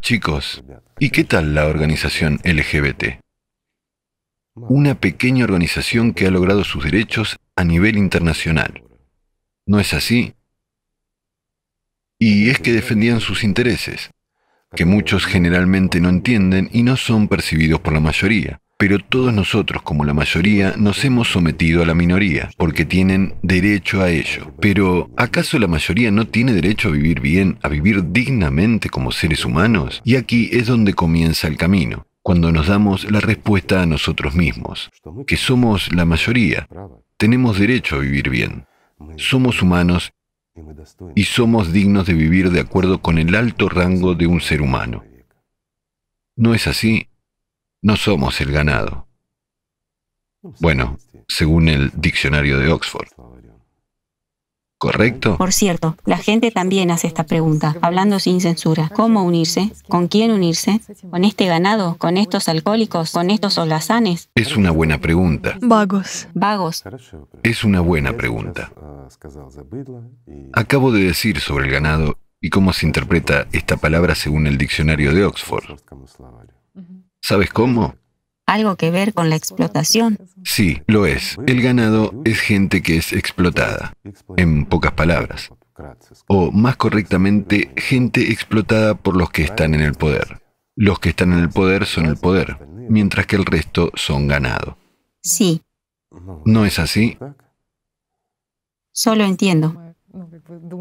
Chicos, ¿y qué tal la organización LGBT? una pequeña organización que ha logrado sus derechos a nivel internacional. ¿No es así? Y es que defendían sus intereses, que muchos generalmente no entienden y no son percibidos por la mayoría. Pero todos nosotros, como la mayoría, nos hemos sometido a la minoría, porque tienen derecho a ello. Pero, ¿acaso la mayoría no tiene derecho a vivir bien, a vivir dignamente como seres humanos? Y aquí es donde comienza el camino, cuando nos damos la respuesta a nosotros mismos, que somos la mayoría, tenemos derecho a vivir bien. Somos humanos y somos dignos de vivir de acuerdo con el alto rango de un ser humano. ¿No es así? No somos el ganado. Bueno, según el diccionario de Oxford. ¿Correcto? Por cierto, la gente también hace esta pregunta, hablando sin censura. ¿Cómo unirse? ¿Con quién unirse? ¿Con este ganado? ¿Con estos alcohólicos? ¿Con estos holazanes? Es una buena pregunta. Vagos. Vagos. Es una buena pregunta. Acabo de decir sobre el ganado y cómo se interpreta esta palabra según el diccionario de Oxford. ¿Sabes cómo? ¿Algo que ver con la explotación? Sí, lo es. El ganado es gente que es explotada, en pocas palabras. O más correctamente, gente explotada por los que están en el poder. Los que están en el poder son el poder, mientras que el resto son ganado. Sí. ¿No es así? Solo entiendo.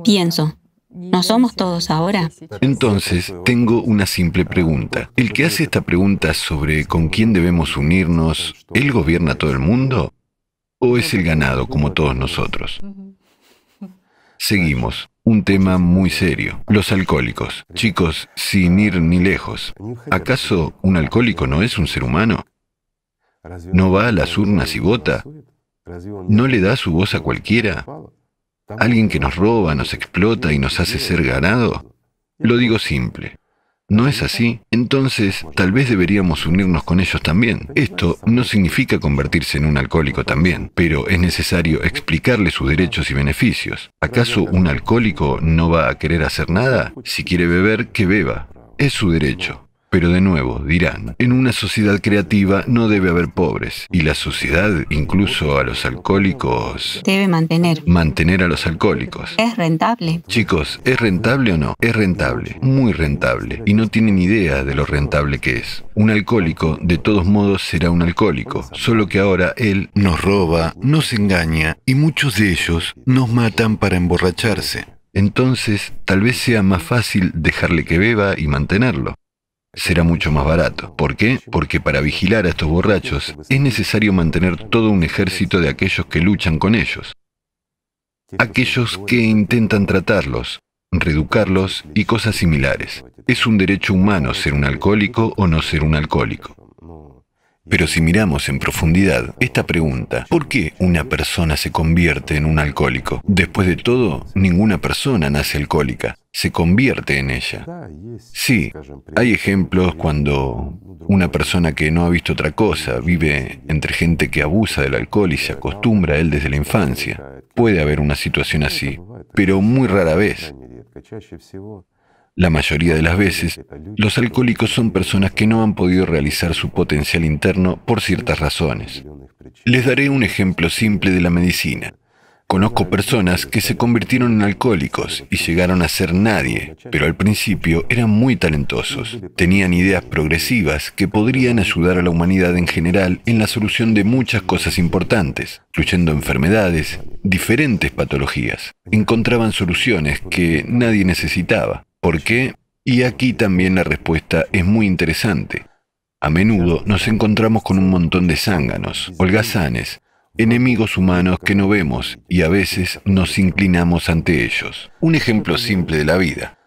Pienso. ¿No somos todos ahora? Entonces, tengo una simple pregunta. ¿El que hace esta pregunta sobre con quién debemos unirnos, ¿él gobierna todo el mundo? ¿O es el ganado como todos nosotros? Seguimos. Un tema muy serio. Los alcohólicos. Chicos, sin ir ni lejos. ¿Acaso un alcohólico no es un ser humano? ¿No va a las urnas y vota? ¿No le da su voz a cualquiera? ¿Alguien que nos roba, nos explota y nos hace ser ganado? Lo digo simple. ¿No es así? Entonces, tal vez deberíamos unirnos con ellos también. Esto no significa convertirse en un alcohólico también, pero es necesario explicarle sus derechos y beneficios. ¿Acaso un alcohólico no va a querer hacer nada? Si quiere beber, que beba. Es su derecho. Pero de nuevo, dirán, en una sociedad creativa no debe haber pobres, y la sociedad, incluso a los alcohólicos... Debe mantener. Mantener a los alcohólicos. Es rentable. Chicos, ¿es rentable o no? Es rentable, muy rentable, y no tienen idea de lo rentable que es. Un alcohólico, de todos modos, será un alcohólico, solo que ahora él nos roba, nos engaña, y muchos de ellos nos matan para emborracharse. Entonces, tal vez sea más fácil dejarle que beba y mantenerlo será mucho más barato. ¿Por qué? Porque para vigilar a estos borrachos es necesario mantener todo un ejército de aquellos que luchan con ellos. Aquellos que intentan tratarlos, reeducarlos y cosas similares. Es un derecho humano ser un alcohólico o no ser un alcohólico. Pero si miramos en profundidad esta pregunta, ¿por qué una persona se convierte en un alcohólico? Después de todo, ninguna persona nace alcohólica, se convierte en ella. Sí, hay ejemplos cuando una persona que no ha visto otra cosa vive entre gente que abusa del alcohol y se acostumbra a él desde la infancia. Puede haber una situación así, pero muy rara vez. La mayoría de las veces, los alcohólicos son personas que no han podido realizar su potencial interno por ciertas razones. Les daré un ejemplo simple de la medicina. Conozco personas que se convirtieron en alcohólicos y llegaron a ser nadie, pero al principio eran muy talentosos. Tenían ideas progresivas que podrían ayudar a la humanidad en general en la solución de muchas cosas importantes, incluyendo enfermedades, diferentes patologías. Encontraban soluciones que nadie necesitaba. ¿Por qué? Y aquí también la respuesta es muy interesante. A menudo nos encontramos con un montón de zánganos, holgazanes, enemigos humanos que no vemos y a veces nos inclinamos ante ellos. Un ejemplo simple de la vida.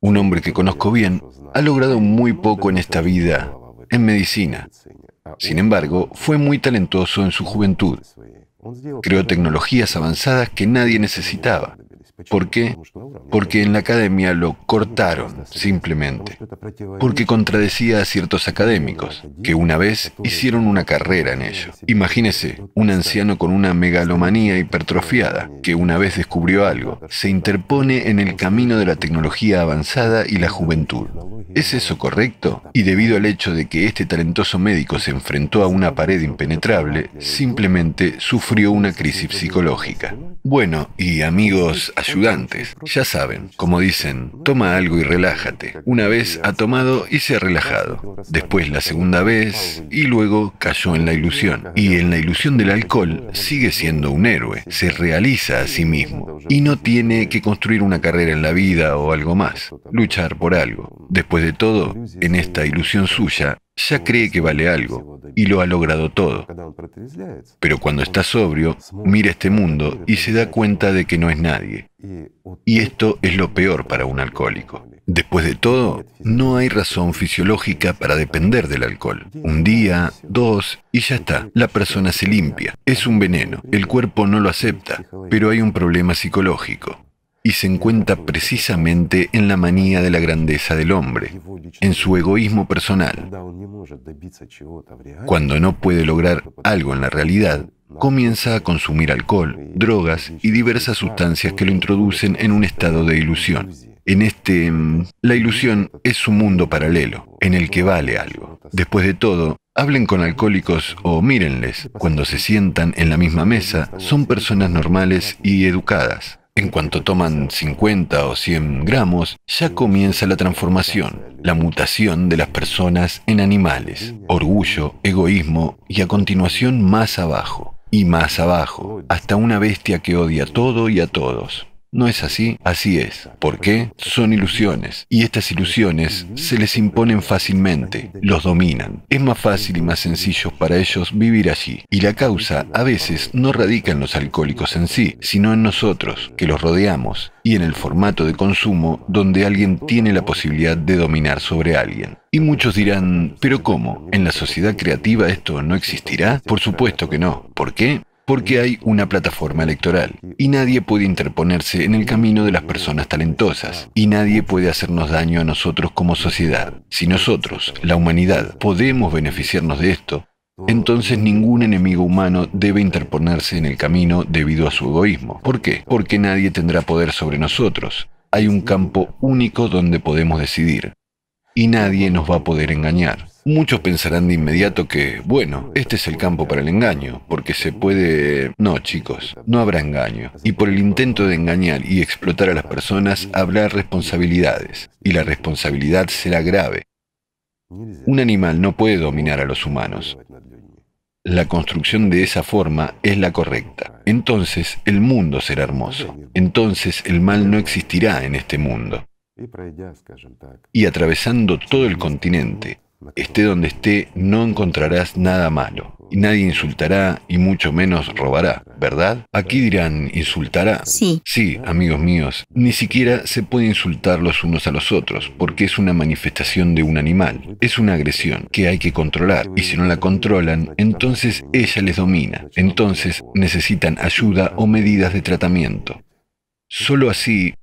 Un hombre que conozco bien ha logrado muy poco en esta vida, en medicina. Sin embargo, fue muy talentoso en su juventud. Creó tecnologías avanzadas que nadie necesitaba. ¿Por qué? Porque en la academia lo cortaron, simplemente. Porque contradecía a ciertos académicos, que una vez hicieron una carrera en ello. Imagínese, un anciano con una megalomanía hipertrofiada, que una vez descubrió algo, se interpone en el camino de la tecnología avanzada y la juventud. ¿Es eso correcto? Y debido al hecho de que este talentoso médico se enfrentó a una pared impenetrable, simplemente sufrió una crisis psicológica. Bueno, y amigos, ayudantes. Ya saben, como dicen, toma algo y relájate. Una vez ha tomado y se ha relajado. Después la segunda vez y luego cayó en la ilusión. Y en la ilusión del alcohol sigue siendo un héroe, se realiza a sí mismo y no tiene que construir una carrera en la vida o algo más, luchar por algo. Después de todo, en esta ilusión suya, ya cree que vale algo y lo ha logrado todo. Pero cuando está sobrio, mira este mundo y se da cuenta de que no es nadie. Y esto es lo peor para un alcohólico. Después de todo, no hay razón fisiológica para depender del alcohol. Un día, dos, y ya está. La persona se limpia. Es un veneno. El cuerpo no lo acepta. Pero hay un problema psicológico y se encuentra precisamente en la manía de la grandeza del hombre, en su egoísmo personal. Cuando no puede lograr algo en la realidad, comienza a consumir alcohol, drogas y diversas sustancias que lo introducen en un estado de ilusión. En este... Mm, la ilusión es un mundo paralelo, en el que vale algo. Después de todo, hablen con alcohólicos o mírenles. Cuando se sientan en la misma mesa, son personas normales y educadas. En cuanto toman 50 o 100 gramos, ya comienza la transformación, la mutación de las personas en animales, orgullo, egoísmo y a continuación más abajo, y más abajo, hasta una bestia que odia todo y a todos. ¿No es así? Así es. ¿Por qué? Son ilusiones. Y estas ilusiones se les imponen fácilmente, los dominan. Es más fácil y más sencillo para ellos vivir allí. Y la causa a veces no radica en los alcohólicos en sí, sino en nosotros, que los rodeamos, y en el formato de consumo donde alguien tiene la posibilidad de dominar sobre alguien. Y muchos dirán, ¿pero cómo? ¿En la sociedad creativa esto no existirá? Por supuesto que no. ¿Por qué? Porque hay una plataforma electoral y nadie puede interponerse en el camino de las personas talentosas y nadie puede hacernos daño a nosotros como sociedad. Si nosotros, la humanidad, podemos beneficiarnos de esto, entonces ningún enemigo humano debe interponerse en el camino debido a su egoísmo. ¿Por qué? Porque nadie tendrá poder sobre nosotros. Hay un campo único donde podemos decidir y nadie nos va a poder engañar. Muchos pensarán de inmediato que, bueno, este es el campo para el engaño, porque se puede... No, chicos, no habrá engaño. Y por el intento de engañar y explotar a las personas habrá responsabilidades, y la responsabilidad será grave. Un animal no puede dominar a los humanos. La construcción de esa forma es la correcta. Entonces el mundo será hermoso. Entonces el mal no existirá en este mundo. Y atravesando todo el continente, Esté donde esté, no encontrarás nada malo. Y nadie insultará y mucho menos robará, ¿verdad? Aquí dirán, ¿insultará? Sí. Sí, amigos míos, ni siquiera se puede insultar los unos a los otros, porque es una manifestación de un animal. Es una agresión que hay que controlar, y si no la controlan, entonces ella les domina. Entonces necesitan ayuda o medidas de tratamiento. Solo así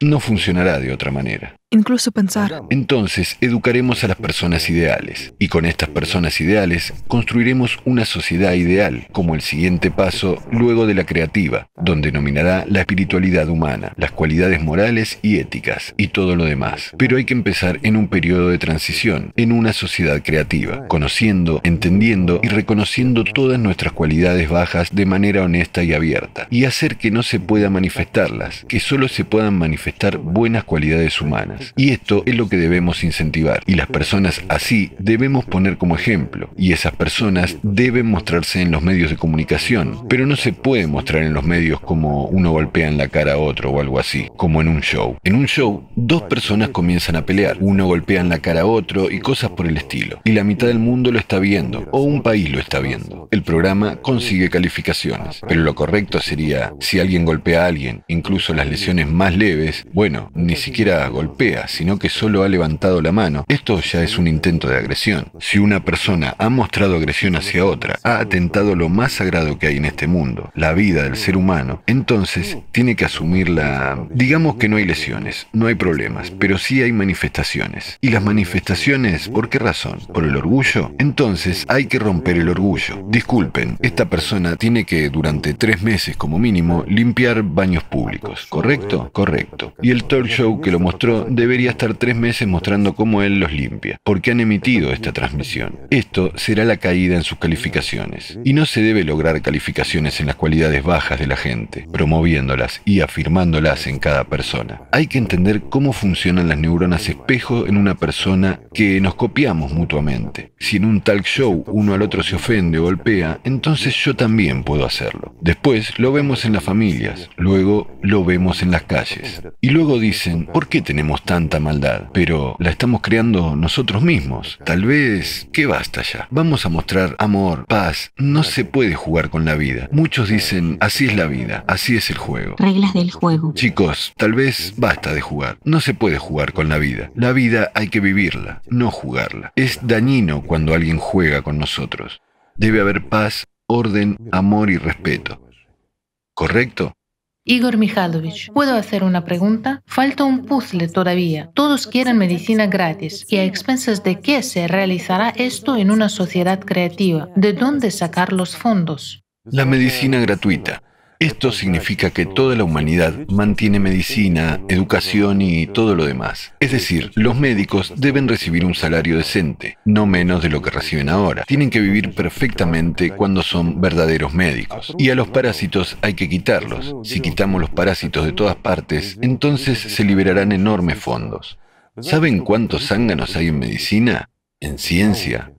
no funcionará de otra manera incluso pensar. Entonces educaremos a las personas ideales y con estas personas ideales construiremos una sociedad ideal como el siguiente paso luego de la creativa, donde dominará la espiritualidad humana, las cualidades morales y éticas y todo lo demás. Pero hay que empezar en un periodo de transición, en una sociedad creativa, conociendo, entendiendo y reconociendo todas nuestras cualidades bajas de manera honesta y abierta y hacer que no se pueda manifestarlas, que solo se puedan manifestar buenas cualidades humanas. [laughs] Y esto es lo que debemos incentivar. Y las personas así debemos poner como ejemplo. Y esas personas deben mostrarse en los medios de comunicación. Pero no se puede mostrar en los medios como uno golpea en la cara a otro o algo así, como en un show. En un show, dos personas comienzan a pelear. Uno golpea en la cara a otro y cosas por el estilo. Y la mitad del mundo lo está viendo, o un país lo está viendo. El programa consigue calificaciones. Pero lo correcto sería, si alguien golpea a alguien, incluso las lesiones más leves, bueno, ni siquiera golpea sino que solo ha levantado la mano. Esto ya es un intento de agresión. Si una persona ha mostrado agresión hacia otra, ha atentado lo más sagrado que hay en este mundo, la vida del ser humano, entonces tiene que asumir la... Digamos que no hay lesiones, no hay problemas, pero sí hay manifestaciones. ¿Y las manifestaciones por qué razón? ¿Por el orgullo? Entonces hay que romper el orgullo. Disculpen, esta persona tiene que durante tres meses como mínimo limpiar baños públicos, ¿correcto? Correcto. Y el talk show que lo mostró debería estar tres meses mostrando cómo él los limpia, porque han emitido esta transmisión. Esto será la caída en sus calificaciones. Y no se debe lograr calificaciones en las cualidades bajas de la gente, promoviéndolas y afirmándolas en cada persona. Hay que entender cómo funcionan las neuronas espejo en una persona que nos copiamos mutuamente. Si en un talk show uno al otro se ofende o golpea, entonces yo también puedo hacerlo. Después lo vemos en las familias, luego lo vemos en las calles. Y luego dicen, ¿por qué tenemos tanta maldad? Pero la estamos creando nosotros mismos. Tal vez, ¿qué basta ya? Vamos a mostrar amor, paz. No se puede jugar con la vida. Muchos dicen, así es la vida, así es el juego. Reglas del juego. Chicos, tal vez basta de jugar. No se puede jugar con la vida. La vida hay que vivirla, no jugarla. Es dañino cuando alguien juega con nosotros. Debe haber paz, orden, amor y respeto. ¿Correcto? Igor Mikhailovich, ¿puedo hacer una pregunta? Falta un puzzle todavía. Todos quieren medicina gratis. ¿Y a expensas de qué se realizará esto en una sociedad creativa? ¿De dónde sacar los fondos? La medicina gratuita. Esto significa que toda la humanidad mantiene medicina, educación y todo lo demás. Es decir, los médicos deben recibir un salario decente, no menos de lo que reciben ahora. Tienen que vivir perfectamente cuando son verdaderos médicos. Y a los parásitos hay que quitarlos. Si quitamos los parásitos de todas partes, entonces se liberarán enormes fondos. ¿Saben cuántos zánganos hay en medicina? ¿En ciencia?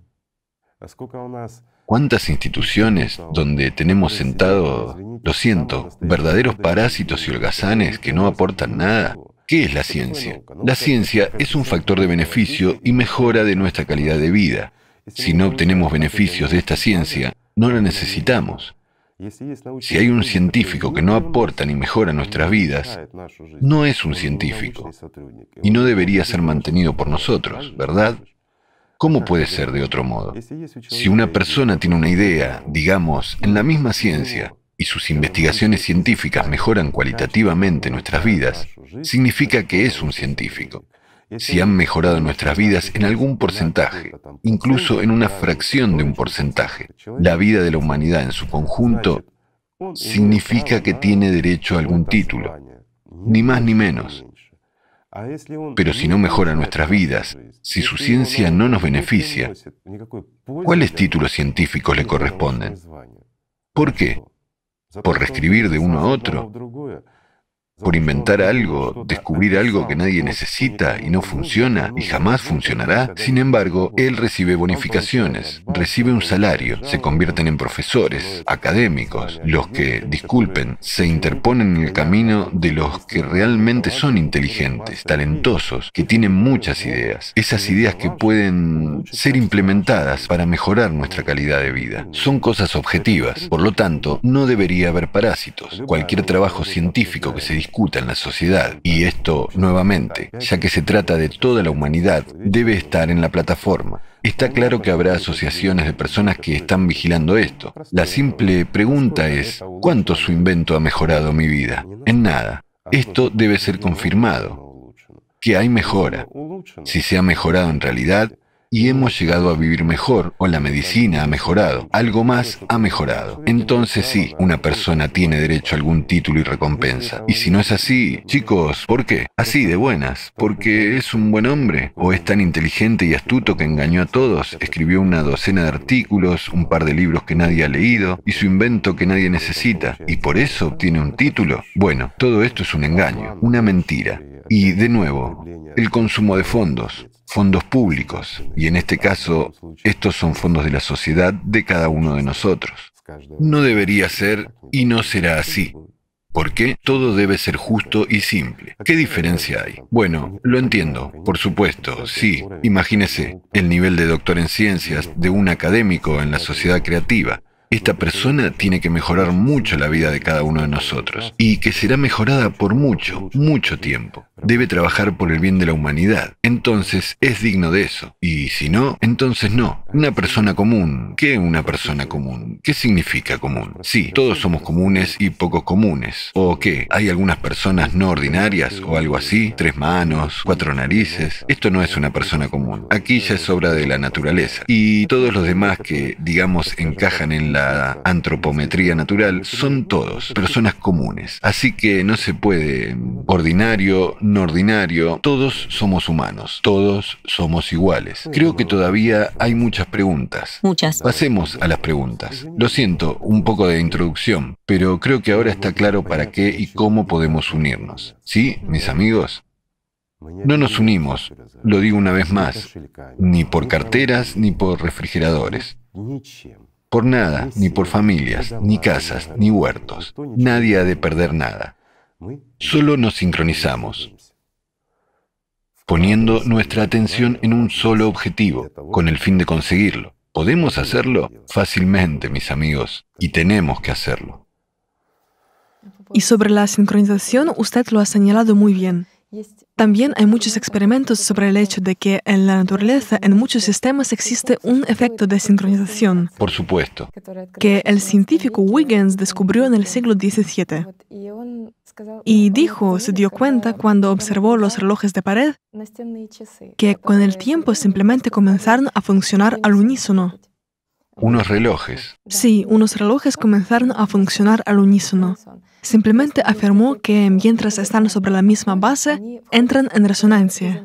¿Cuántas instituciones donde tenemos sentados, lo siento, verdaderos parásitos y holgazanes que no aportan nada? ¿Qué es la ciencia? La ciencia es un factor de beneficio y mejora de nuestra calidad de vida. Si no obtenemos beneficios de esta ciencia, no la necesitamos. Si hay un científico que no aporta ni mejora nuestras vidas, no es un científico y no debería ser mantenido por nosotros, ¿verdad? ¿Cómo puede ser de otro modo? Si una persona tiene una idea, digamos, en la misma ciencia, y sus investigaciones científicas mejoran cualitativamente nuestras vidas, significa que es un científico. Si han mejorado nuestras vidas en algún porcentaje, incluso en una fracción de un porcentaje, la vida de la humanidad en su conjunto, significa que tiene derecho a algún título, ni más ni menos. Pero si no mejora nuestras vidas, si su ciencia no nos beneficia, ¿cuáles títulos científicos le corresponden? ¿Por qué? ¿Por reescribir de uno a otro? Por inventar algo, descubrir algo que nadie necesita y no funciona y jamás funcionará. Sin embargo, él recibe bonificaciones, recibe un salario, se convierten en profesores, académicos, los que, disculpen, se interponen en el camino de los que realmente son inteligentes, talentosos, que tienen muchas ideas, esas ideas que pueden ser implementadas para mejorar nuestra calidad de vida. Son cosas objetivas, por lo tanto, no debería haber parásitos. Cualquier trabajo científico que se en la sociedad, y esto nuevamente, ya que se trata de toda la humanidad, debe estar en la plataforma. Está claro que habrá asociaciones de personas que están vigilando esto. La simple pregunta es, ¿cuánto su invento ha mejorado mi vida? En nada. Esto debe ser confirmado. Que hay mejora. Si se ha mejorado en realidad, y hemos llegado a vivir mejor o la medicina ha mejorado, algo más ha mejorado. Entonces sí, una persona tiene derecho a algún título y recompensa. Y si no es así, chicos, ¿por qué? Así de buenas, porque es un buen hombre o es tan inteligente y astuto que engañó a todos, escribió una docena de artículos, un par de libros que nadie ha leído y su invento que nadie necesita y por eso obtiene un título. Bueno, todo esto es un engaño, una mentira. Y de nuevo, el consumo de fondos, fondos públicos, y en este caso estos son fondos de la sociedad de cada uno de nosotros. No debería ser y no será así. porque Todo debe ser justo y simple. ¿Qué diferencia hay? Bueno, lo entiendo, por supuesto, sí. Imagínese el nivel de doctor en ciencias de un académico en la sociedad creativa. Esta persona tiene que mejorar mucho la vida de cada uno de nosotros y que será mejorada por mucho, mucho tiempo. Debe trabajar por el bien de la humanidad. Entonces es digno de eso. Y si no, entonces no. Una persona común. ¿Qué una persona común? ¿Qué significa común? Sí, todos somos comunes y pocos comunes. ¿O qué? ¿Hay algunas personas no ordinarias o algo así? Tres manos, cuatro narices. Esto no es una persona común. Aquí ya es obra de la naturaleza. Y todos los demás que, digamos, encajan en la la antropometría natural, son todos personas comunes. Así que no se puede ordinario, no ordinario, todos somos humanos, todos somos iguales. Creo que todavía hay muchas preguntas. Muchas. Pasemos a las preguntas. Lo siento, un poco de introducción, pero creo que ahora está claro para qué y cómo podemos unirnos. ¿Sí, mis amigos? No nos unimos, lo digo una vez más, ni por carteras ni por refrigeradores. Por nada, ni por familias, ni casas, ni huertos. Nadie ha de perder nada. Solo nos sincronizamos, poniendo nuestra atención en un solo objetivo, con el fin de conseguirlo. ¿Podemos hacerlo? Fácilmente, mis amigos, y tenemos que hacerlo. Y sobre la sincronización, usted lo ha señalado muy bien. También hay muchos experimentos sobre el hecho de que en la naturaleza, en muchos sistemas, existe un efecto de sincronización. Por supuesto. Que el científico Huygens descubrió en el siglo XVII. Y dijo, se dio cuenta cuando observó los relojes de pared, que con el tiempo simplemente comenzaron a funcionar al unísono. Unos relojes. Sí, unos relojes comenzaron a funcionar al unísono. Simplemente afirmó que mientras están sobre la misma base, entran en resonancia.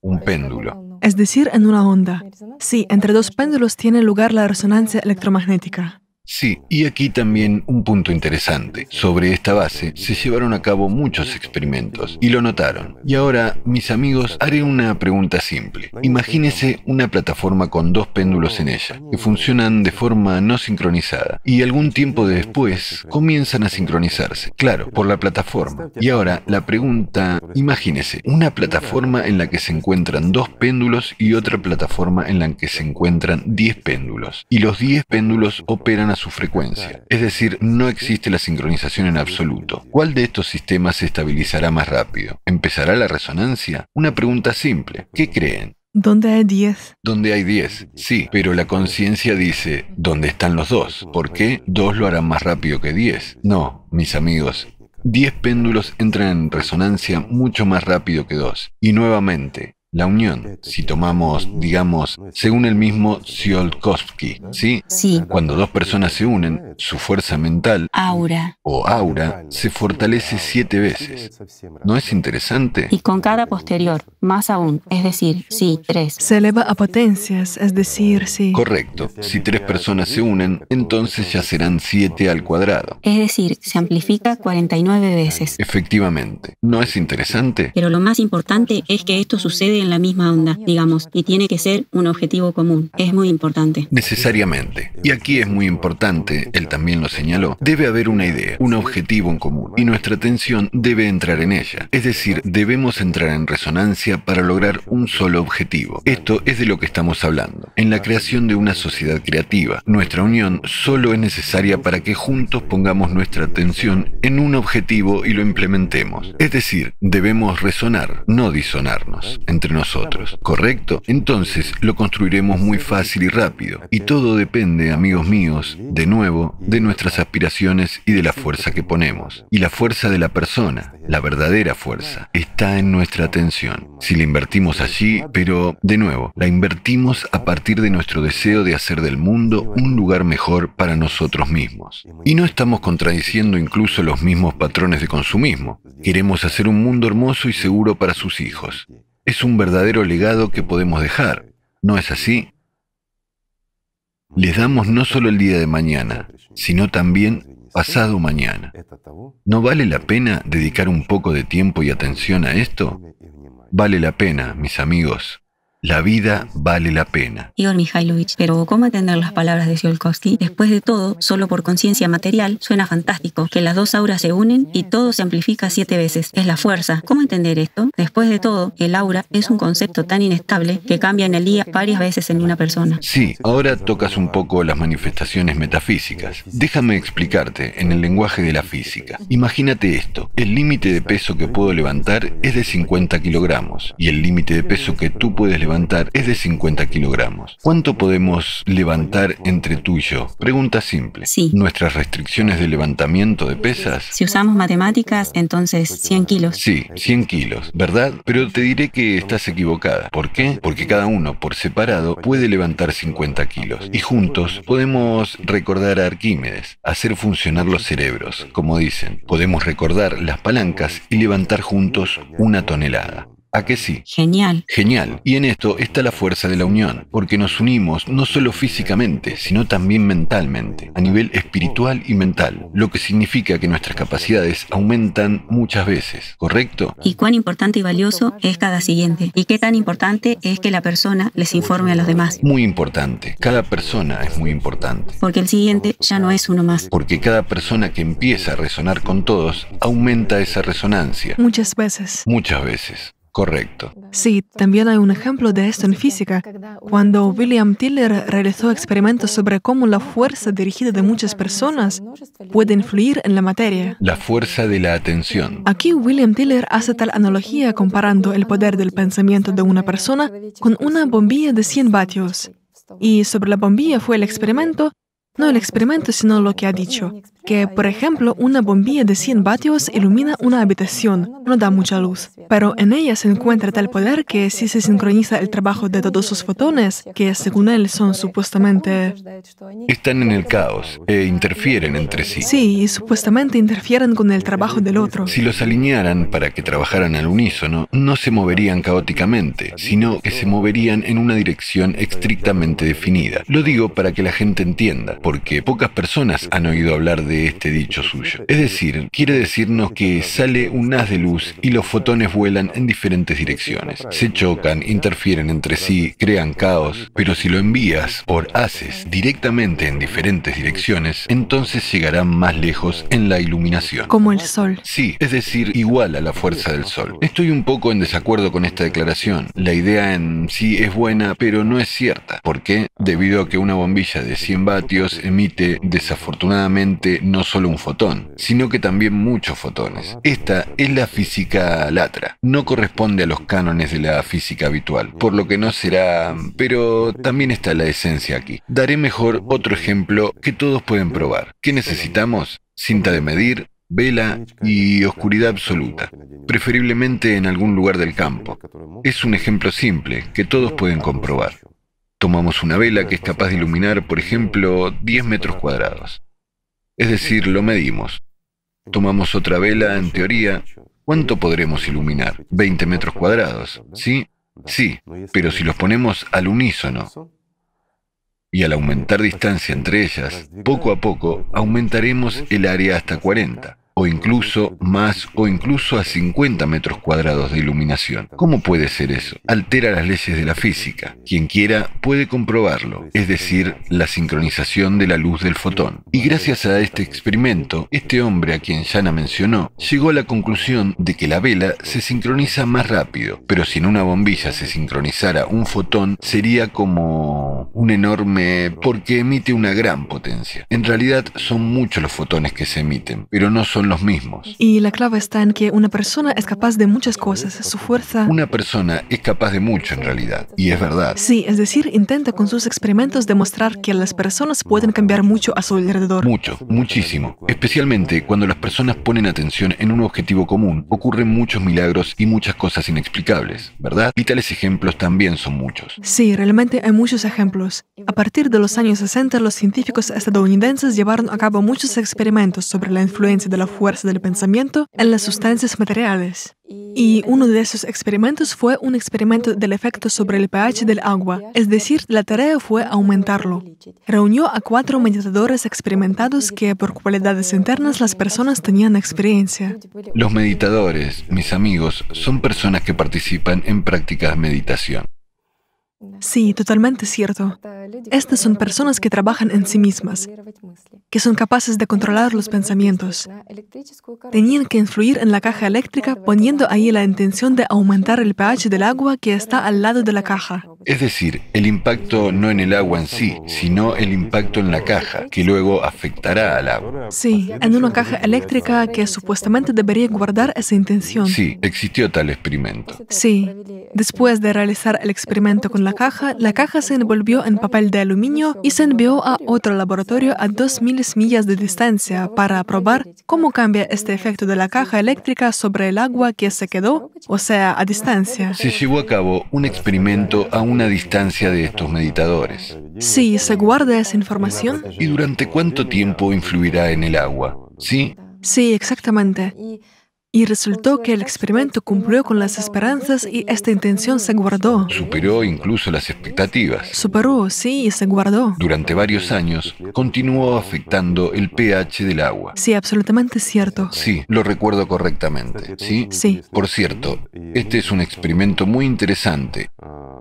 Un péndulo. Es decir, en una onda. Sí, entre dos péndulos tiene lugar la resonancia electromagnética. Sí, y aquí también un punto interesante. Sobre esta base se llevaron a cabo muchos experimentos y lo notaron. Y ahora, mis amigos, haré una pregunta simple. Imagínese una plataforma con dos péndulos en ella, que funcionan de forma no sincronizada, y algún tiempo después comienzan a sincronizarse, claro, por la plataforma. Y ahora, la pregunta, imagínese una plataforma en la que se encuentran dos péndulos y otra plataforma en la que se encuentran diez péndulos, y los diez péndulos operan a su frecuencia. Es decir, no existe la sincronización en absoluto. ¿Cuál de estos sistemas se estabilizará más rápido? ¿Empezará la resonancia? Una pregunta simple. ¿Qué creen? ¿Dónde hay 10? Donde hay 10, sí, pero la conciencia dice, ¿dónde están los dos? ¿Por qué dos lo harán más rápido que 10? No, mis amigos, 10 péndulos entran en resonancia mucho más rápido que dos. Y nuevamente, la unión, si tomamos, digamos, según el mismo Tsiolkovsky, ¿sí? Sí. Cuando dos personas se unen, su fuerza mental, Aura. o aura, se fortalece siete veces. ¿No es interesante? Y con cada posterior, más aún, es decir, sí, tres. Se eleva a potencias, es decir, sí. Correcto. Si tres personas se unen, entonces ya serán siete al cuadrado. Es decir, se amplifica 49 veces. Efectivamente. ¿No es interesante? Pero lo más importante es que esto sucede en la misma onda, digamos, y tiene que ser un objetivo común. Es muy importante. Necesariamente. Y aquí es muy importante, él también lo señaló, debe haber una idea, un objetivo en común, y nuestra atención debe entrar en ella. Es decir, debemos entrar en resonancia para lograr un solo objetivo. Esto es de lo que estamos hablando. En la creación de una sociedad creativa, nuestra unión solo es necesaria para que juntos pongamos nuestra atención en un objetivo y lo implementemos. Es decir, debemos resonar, no disonarnos nosotros, ¿correcto? Entonces lo construiremos muy fácil y rápido. Y todo depende, amigos míos, de nuevo, de nuestras aspiraciones y de la fuerza que ponemos. Y la fuerza de la persona, la verdadera fuerza, está en nuestra atención. Si la invertimos allí, pero, de nuevo, la invertimos a partir de nuestro deseo de hacer del mundo un lugar mejor para nosotros mismos. Y no estamos contradiciendo incluso los mismos patrones de consumismo. Queremos hacer un mundo hermoso y seguro para sus hijos. Es un verdadero legado que podemos dejar. ¿No es así? Les damos no solo el día de mañana, sino también pasado mañana. ¿No vale la pena dedicar un poco de tiempo y atención a esto? Vale la pena, mis amigos. La vida vale la pena. Igor Mikhailovich, pero ¿cómo entender las palabras de Tsiolkovsky? Después de todo, solo por conciencia material, suena fantástico, que las dos auras se unen y todo se amplifica siete veces. Es la fuerza. ¿Cómo entender esto? Después de todo, el aura es un concepto tan inestable que cambia en el día varias veces en una persona. Sí, ahora tocas un poco las manifestaciones metafísicas. Déjame explicarte en el lenguaje de la física. Imagínate esto. El límite de peso que puedo levantar es de 50 kilogramos y el límite de peso que tú puedes levantar levantar es de 50 kilogramos. ¿Cuánto podemos levantar entre tú y yo? Pregunta simple. Sí. ¿Nuestras restricciones de levantamiento de pesas? Si usamos matemáticas, entonces 100 kilos. Sí, 100 kilos, ¿verdad? Pero te diré que estás equivocada. ¿Por qué? Porque cada uno por separado puede levantar 50 kilos. Y juntos podemos recordar a Arquímedes, hacer funcionar los cerebros. Como dicen, podemos recordar las palancas y levantar juntos una tonelada. ¿A que sí? Genial. Genial. Y en esto está la fuerza de la unión, porque nos unimos no solo físicamente, sino también mentalmente, a nivel espiritual y mental, lo que significa que nuestras capacidades aumentan muchas veces, ¿correcto? Y cuán importante y valioso es cada siguiente. Y qué tan importante es que la persona les informe a los demás. Muy importante. Cada persona es muy importante. Porque el siguiente ya no es uno más. Porque cada persona que empieza a resonar con todos aumenta esa resonancia. Muchas veces. Muchas veces. Correcto. Sí, también hay un ejemplo de esto en física, cuando William Tiller realizó experimentos sobre cómo la fuerza dirigida de muchas personas puede influir en la materia. La fuerza de la atención. Aquí William Tiller hace tal analogía comparando el poder del pensamiento de una persona con una bombilla de 100 vatios. Y sobre la bombilla fue el experimento no el experimento, sino lo que ha dicho, que, por ejemplo, una bombilla de 100 vatios ilumina una habitación, no da mucha luz, pero en ella se encuentra tal poder que si se sincroniza el trabajo de todos sus fotones, que según él son supuestamente... Están en el caos e interfieren entre sí. Sí, y supuestamente interfieren con el trabajo del otro. Si los alinearan para que trabajaran al unísono, no se moverían caóticamente, sino que se moverían en una dirección estrictamente definida. Lo digo para que la gente entienda porque pocas personas han oído hablar de este dicho suyo. Es decir, quiere decirnos que sale un haz de luz y los fotones vuelan en diferentes direcciones. Se chocan, interfieren entre sí, crean caos, pero si lo envías por haces directamente en diferentes direcciones, entonces llegarán más lejos en la iluminación. Como el sol. Sí, es decir, igual a la fuerza del sol. Estoy un poco en desacuerdo con esta declaración. La idea en sí es buena, pero no es cierta. ¿Por qué? Debido a que una bombilla de 100 vatios emite desafortunadamente no solo un fotón, sino que también muchos fotones. Esta es la física latra, no corresponde a los cánones de la física habitual, por lo que no será, pero también está la esencia aquí. Daré mejor otro ejemplo que todos pueden probar. ¿Qué necesitamos? Cinta de medir, vela y oscuridad absoluta, preferiblemente en algún lugar del campo. Es un ejemplo simple que todos pueden comprobar. Tomamos una vela que es capaz de iluminar, por ejemplo, 10 metros cuadrados. Es decir, lo medimos. Tomamos otra vela, en teoría, ¿cuánto podremos iluminar? 20 metros cuadrados, ¿sí? Sí, pero si los ponemos al unísono y al aumentar distancia entre ellas, poco a poco aumentaremos el área hasta 40 o incluso más o incluso a 50 metros cuadrados de iluminación. ¿Cómo puede ser eso? Altera las leyes de la física. Quien quiera puede comprobarlo, es decir, la sincronización de la luz del fotón. Y gracias a este experimento, este hombre a quien Yana mencionó, llegó a la conclusión de que la vela se sincroniza más rápido, pero si en una bombilla se sincronizara un fotón, sería como un enorme... porque emite una gran potencia. En realidad son muchos los fotones que se emiten, pero no son los mismos. Y la clave está en que una persona es capaz de muchas cosas. Su fuerza... Una persona es capaz de mucho en realidad, y es verdad. Sí, es decir, intenta con sus experimentos demostrar que las personas pueden cambiar mucho a su alrededor. Mucho, muchísimo. Especialmente cuando las personas ponen atención en un objetivo común, ocurren muchos milagros y muchas cosas inexplicables, ¿verdad? Y tales ejemplos también son muchos. Sí, realmente hay muchos ejemplos. A partir de los años 60, los científicos estadounidenses llevaron a cabo muchos experimentos sobre la influencia de la fuerza del pensamiento en las sustancias materiales. Y uno de esos experimentos fue un experimento del efecto sobre el pH del agua, es decir, la tarea fue aumentarlo. Reunió a cuatro meditadores experimentados que por cualidades internas las personas tenían experiencia. Los meditadores, mis amigos, son personas que participan en prácticas de meditación. Sí, totalmente cierto. Estas son personas que trabajan en sí mismas, que son capaces de controlar los pensamientos. Tenían que influir en la caja eléctrica poniendo ahí la intención de aumentar el pH del agua que está al lado de la caja. Es decir, el impacto no en el agua en sí, sino el impacto en la caja, que luego afectará al agua. Sí, en una caja eléctrica que supuestamente debería guardar esa intención. Sí, existió tal experimento. Sí. Después de realizar el experimento con la caja, la caja se envolvió en papel de aluminio y se envió a otro laboratorio a dos miles millas de distancia para probar cómo cambia este efecto de la caja eléctrica sobre el agua que se quedó, o sea, a distancia. Se llevó a cabo un experimento a una distancia de estos meditadores. Sí, se guarda esa información. ¿Y durante cuánto tiempo influirá en el agua? ¿Sí? Sí, exactamente. Y resultó que el experimento cumplió con las esperanzas y esta intención se guardó. Superó incluso las expectativas. Superó, sí, y se guardó. Durante varios años continuó afectando el pH del agua. Sí, absolutamente cierto. Sí, lo recuerdo correctamente. ¿Sí? Sí. Por cierto, este es un experimento muy interesante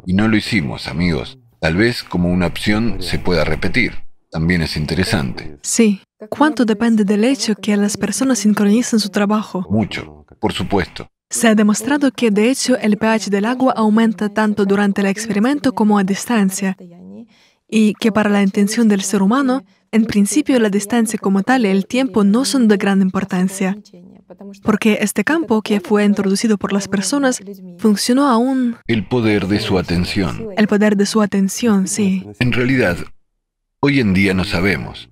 y no lo hicimos, amigos. Tal vez como una opción se pueda repetir. También es interesante. Sí. ¿Cuánto depende del hecho que las personas sincronicen su trabajo? Mucho, por supuesto. Se ha demostrado que de hecho el pH del agua aumenta tanto durante el experimento como a distancia y que para la intención del ser humano, en principio la distancia como tal y el tiempo no son de gran importancia, porque este campo que fue introducido por las personas funcionó aún... El poder de su atención. El poder de su atención, sí. En realidad, hoy en día no sabemos.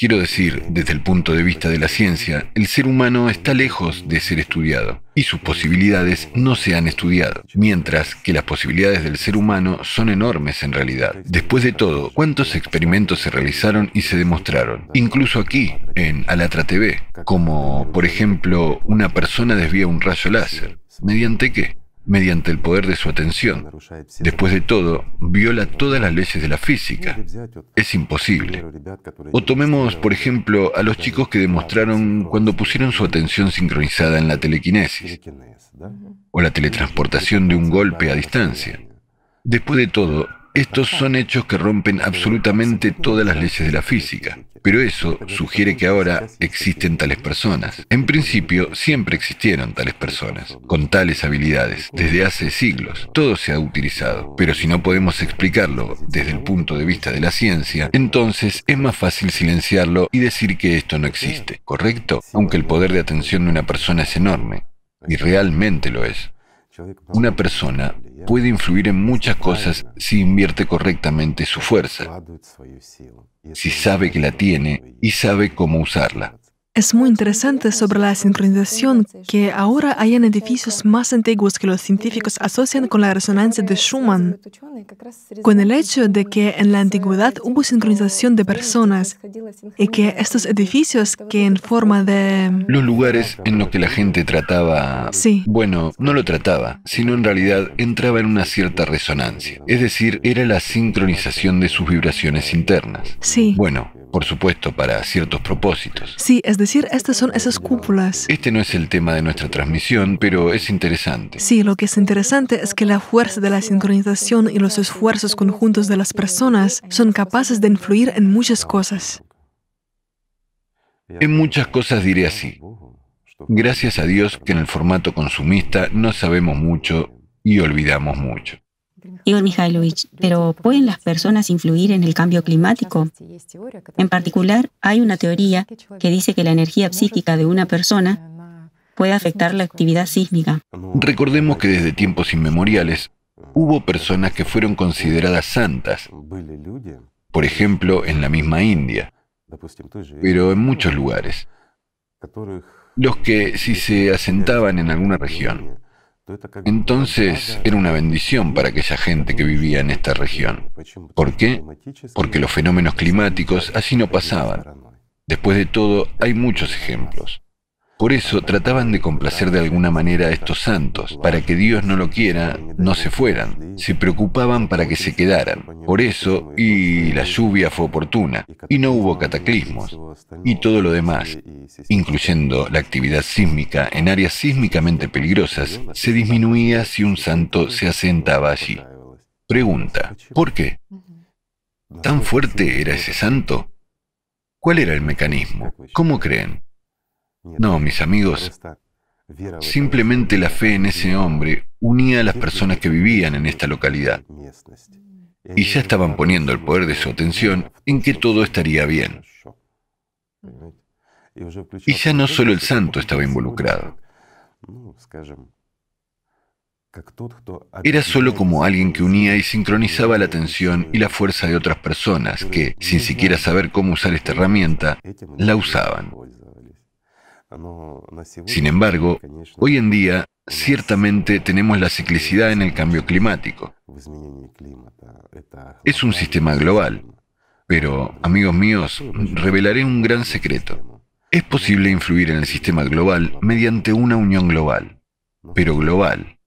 Quiero decir, desde el punto de vista de la ciencia, el ser humano está lejos de ser estudiado y sus posibilidades no se han estudiado, mientras que las posibilidades del ser humano son enormes en realidad. Después de todo, ¿cuántos experimentos se realizaron y se demostraron? Incluso aquí, en Alatra TV, como por ejemplo una persona desvía un rayo láser. ¿Mediante qué? Mediante el poder de su atención. Después de todo, viola todas las leyes de la física. Es imposible. O tomemos, por ejemplo, a los chicos que demostraron cuando pusieron su atención sincronizada en la telequinesis o la teletransportación de un golpe a distancia. Después de todo, estos son hechos que rompen absolutamente todas las leyes de la física. Pero eso sugiere que ahora existen tales personas. En principio, siempre existieron tales personas, con tales habilidades, desde hace siglos. Todo se ha utilizado. Pero si no podemos explicarlo desde el punto de vista de la ciencia, entonces es más fácil silenciarlo y decir que esto no existe, ¿correcto? Aunque el poder de atención de una persona es enorme, y realmente lo es. Una persona puede influir en muchas cosas si invierte correctamente su fuerza, si sabe que la tiene y sabe cómo usarla. Es muy interesante sobre la sincronización que ahora hay en edificios más antiguos que los científicos asocian con la resonancia de Schumann, con el hecho de que en la antigüedad hubo sincronización de personas y que estos edificios que en forma de... Los lugares en los que la gente trataba... Sí. Bueno, no lo trataba, sino en realidad entraba en una cierta resonancia. Es decir, era la sincronización de sus vibraciones internas. Sí. Bueno, por supuesto, para ciertos propósitos. Sí, es decir, estas son esas cúpulas. Este no es el tema de nuestra transmisión, pero es interesante. Sí, lo que es interesante es que la fuerza de la sincronización y los esfuerzos conjuntos de las personas son capaces de influir en muchas cosas. En muchas cosas diré así. Gracias a Dios que en el formato consumista no sabemos mucho y olvidamos mucho. Igor Mikhailovich, pero ¿pueden las personas influir en el cambio climático? En particular, hay una teoría que dice que la energía psíquica de una persona puede afectar la actividad sísmica. Recordemos que desde tiempos inmemoriales hubo personas que fueron consideradas santas, por ejemplo, en la misma India, pero en muchos lugares, los que si se asentaban en alguna región, entonces era una bendición para aquella gente que vivía en esta región. ¿Por qué? Porque los fenómenos climáticos así no pasaban. Después de todo, hay muchos ejemplos. Por eso trataban de complacer de alguna manera a estos santos, para que Dios no lo quiera, no se fueran. Se preocupaban para que se quedaran. Por eso, y la lluvia fue oportuna, y no hubo cataclismos, y todo lo demás, incluyendo la actividad sísmica en áreas sísmicamente peligrosas, se disminuía si un santo se asentaba allí. Pregunta, ¿por qué? ¿Tan fuerte era ese santo? ¿Cuál era el mecanismo? ¿Cómo creen? No, mis amigos, Simplemente la fe en ese hombre unía a las personas que vivían en esta localidad y ya estaban poniendo el poder de su atención en que todo estaría bien. Y ya no solo el santo estaba involucrado. Era solo como alguien que unía y sincronizaba la atención y la fuerza de otras personas que, sin siquiera saber cómo usar esta herramienta, la usaban. Sin embargo, hoy en día ciertamente tenemos la ciclicidad en el cambio climático. Es un sistema global, pero, amigos míos, revelaré un gran secreto. Es posible influir en el sistema global mediante una unión global, pero global.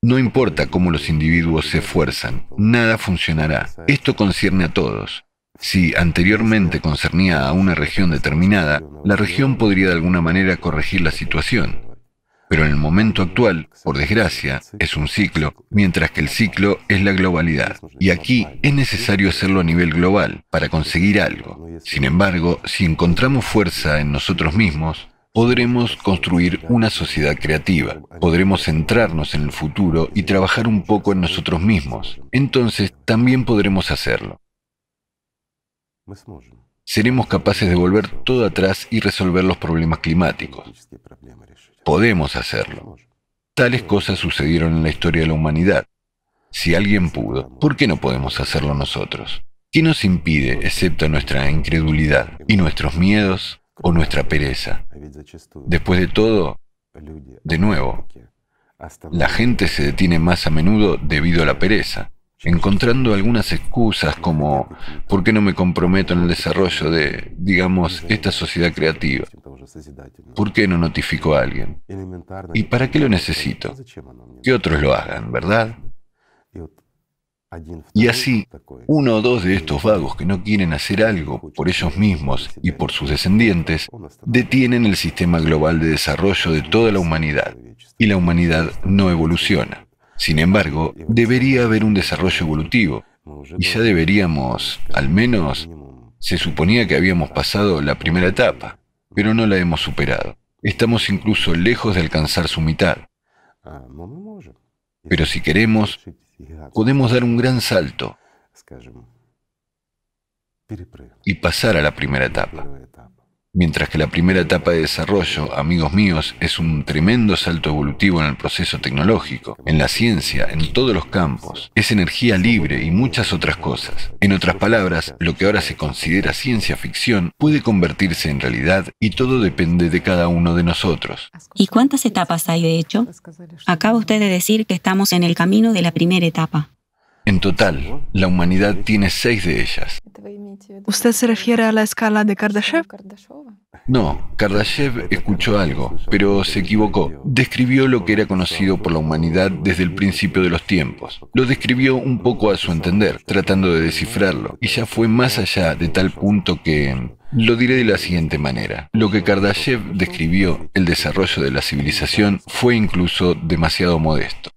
No importa cómo los individuos se esfuerzan, nada funcionará. Esto concierne a todos. Si anteriormente concernía a una región determinada, la región podría de alguna manera corregir la situación. Pero en el momento actual, por desgracia, es un ciclo, mientras que el ciclo es la globalidad. Y aquí es necesario hacerlo a nivel global para conseguir algo. Sin embargo, si encontramos fuerza en nosotros mismos, podremos construir una sociedad creativa, podremos centrarnos en el futuro y trabajar un poco en nosotros mismos. Entonces también podremos hacerlo. Seremos capaces de volver todo atrás y resolver los problemas climáticos. Podemos hacerlo. Tales cosas sucedieron en la historia de la humanidad. Si alguien pudo, ¿por qué no podemos hacerlo nosotros? ¿Qué nos impide, excepto nuestra incredulidad y nuestros miedos, o nuestra pereza. Después de todo, de nuevo, la gente se detiene más a menudo debido a la pereza, encontrando algunas excusas como ¿por qué no me comprometo en el desarrollo de, digamos, esta sociedad creativa? ¿Por qué no notifico a alguien? ¿Y para qué lo necesito? Que otros lo hagan, ¿verdad? Y así, uno o dos de estos vagos que no quieren hacer algo por ellos mismos y por sus descendientes, detienen el sistema global de desarrollo de toda la humanidad, y la humanidad no evoluciona. Sin embargo, debería haber un desarrollo evolutivo, y ya deberíamos, al menos, se suponía que habíamos pasado la primera etapa, pero no la hemos superado. Estamos incluso lejos de alcanzar su mitad. Pero si queremos, podemos dar un gran salto y pasar a la primera etapa. Mientras que la primera etapa de desarrollo, amigos míos, es un tremendo salto evolutivo en el proceso tecnológico, en la ciencia, en todos los campos, es energía libre y muchas otras cosas. En otras palabras, lo que ahora se considera ciencia ficción puede convertirse en realidad y todo depende de cada uno de nosotros. ¿Y cuántas etapas hay de hecho? Acaba usted de decir que estamos en el camino de la primera etapa. En total, la humanidad tiene seis de ellas. ¿Usted se refiere a la escala de Kardashev? No, Kardashev escuchó algo, pero se equivocó. Describió lo que era conocido por la humanidad desde el principio de los tiempos. Lo describió un poco a su entender, tratando de descifrarlo, y ya fue más allá de tal punto que... Lo diré de la siguiente manera. Lo que Kardashev describió, el desarrollo de la civilización, fue incluso demasiado modesto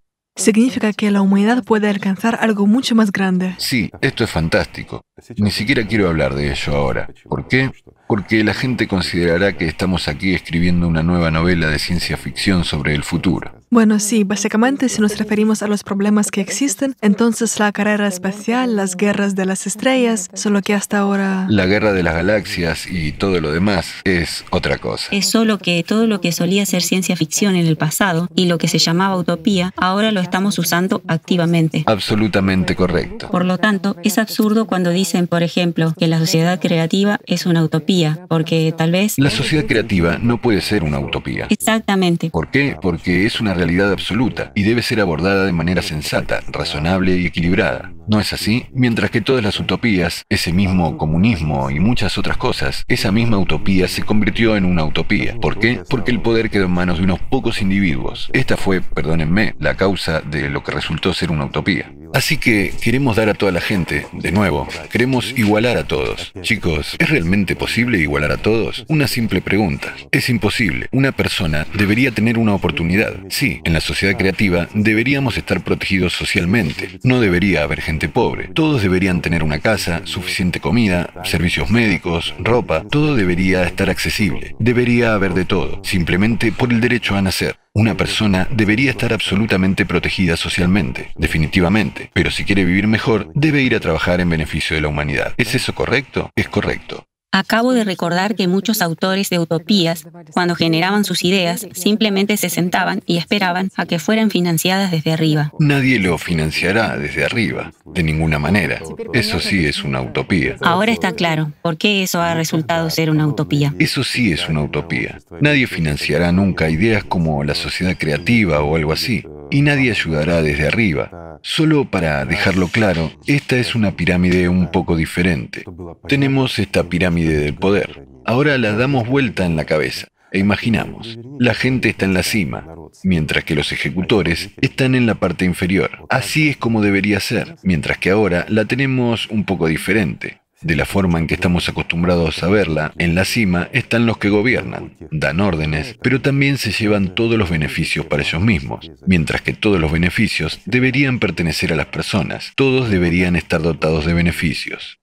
significa que la humanidad puede alcanzar algo mucho más grande. Sí, esto es fantástico. Ni siquiera quiero hablar de ello ahora. ¿Por qué? Porque la gente considerará que estamos aquí escribiendo una nueva novela de ciencia ficción sobre el futuro. Bueno, sí, básicamente si nos referimos a los problemas que existen, entonces la carrera espacial, las guerras de las estrellas, solo que hasta ahora... La guerra de las galaxias y todo lo demás es otra cosa. Es solo que todo lo que solía ser ciencia ficción en el pasado y lo que se llamaba utopía, ahora lo estamos usando activamente. Absolutamente correcto. Por lo tanto, es absurdo cuando dicen, por ejemplo, que la sociedad creativa es una utopía, porque tal vez... La sociedad creativa no puede ser una utopía. Exactamente. ¿Por qué? Porque es una realidad absoluta y debe ser abordada de manera sensata, razonable y equilibrada. ¿No es así? Mientras que todas las utopías, ese mismo comunismo y muchas otras cosas, esa misma utopía se convirtió en una utopía. ¿Por qué? Porque el poder quedó en manos de unos pocos individuos. Esta fue, perdónenme, la causa de lo que resultó ser una utopía. Así que queremos dar a toda la gente, de nuevo, queremos igualar a todos. Chicos, ¿es realmente posible igualar a todos? Una simple pregunta. Es imposible. Una persona debería tener una oportunidad. Sí, en la sociedad creativa deberíamos estar protegidos socialmente. No debería haber gente pobre. Todos deberían tener una casa, suficiente comida, servicios médicos, ropa. Todo debería estar accesible. Debería haber de todo, simplemente por el derecho a nacer. Una persona debería estar absolutamente protegida socialmente, definitivamente, pero si quiere vivir mejor, debe ir a trabajar en beneficio de la humanidad. ¿Es eso correcto? Es correcto. Acabo de recordar que muchos autores de utopías, cuando generaban sus ideas, simplemente se sentaban y esperaban a que fueran financiadas desde arriba. Nadie lo financiará desde arriba, de ninguna manera. Eso sí es una utopía. Ahora está claro por qué eso ha resultado ser una utopía. Eso sí es una utopía. Nadie financiará nunca ideas como la sociedad creativa o algo así. Y nadie ayudará desde arriba. Solo para dejarlo claro, esta es una pirámide un poco diferente. Tenemos esta pirámide poder. Ahora la damos vuelta en la cabeza e imaginamos, la gente está en la cima, mientras que los ejecutores están en la parte inferior. Así es como debería ser, mientras que ahora la tenemos un poco diferente. De la forma en que estamos acostumbrados a verla, en la cima están los que gobiernan, dan órdenes, pero también se llevan todos los beneficios para ellos mismos, mientras que todos los beneficios deberían pertenecer a las personas, todos deberían estar dotados de beneficios.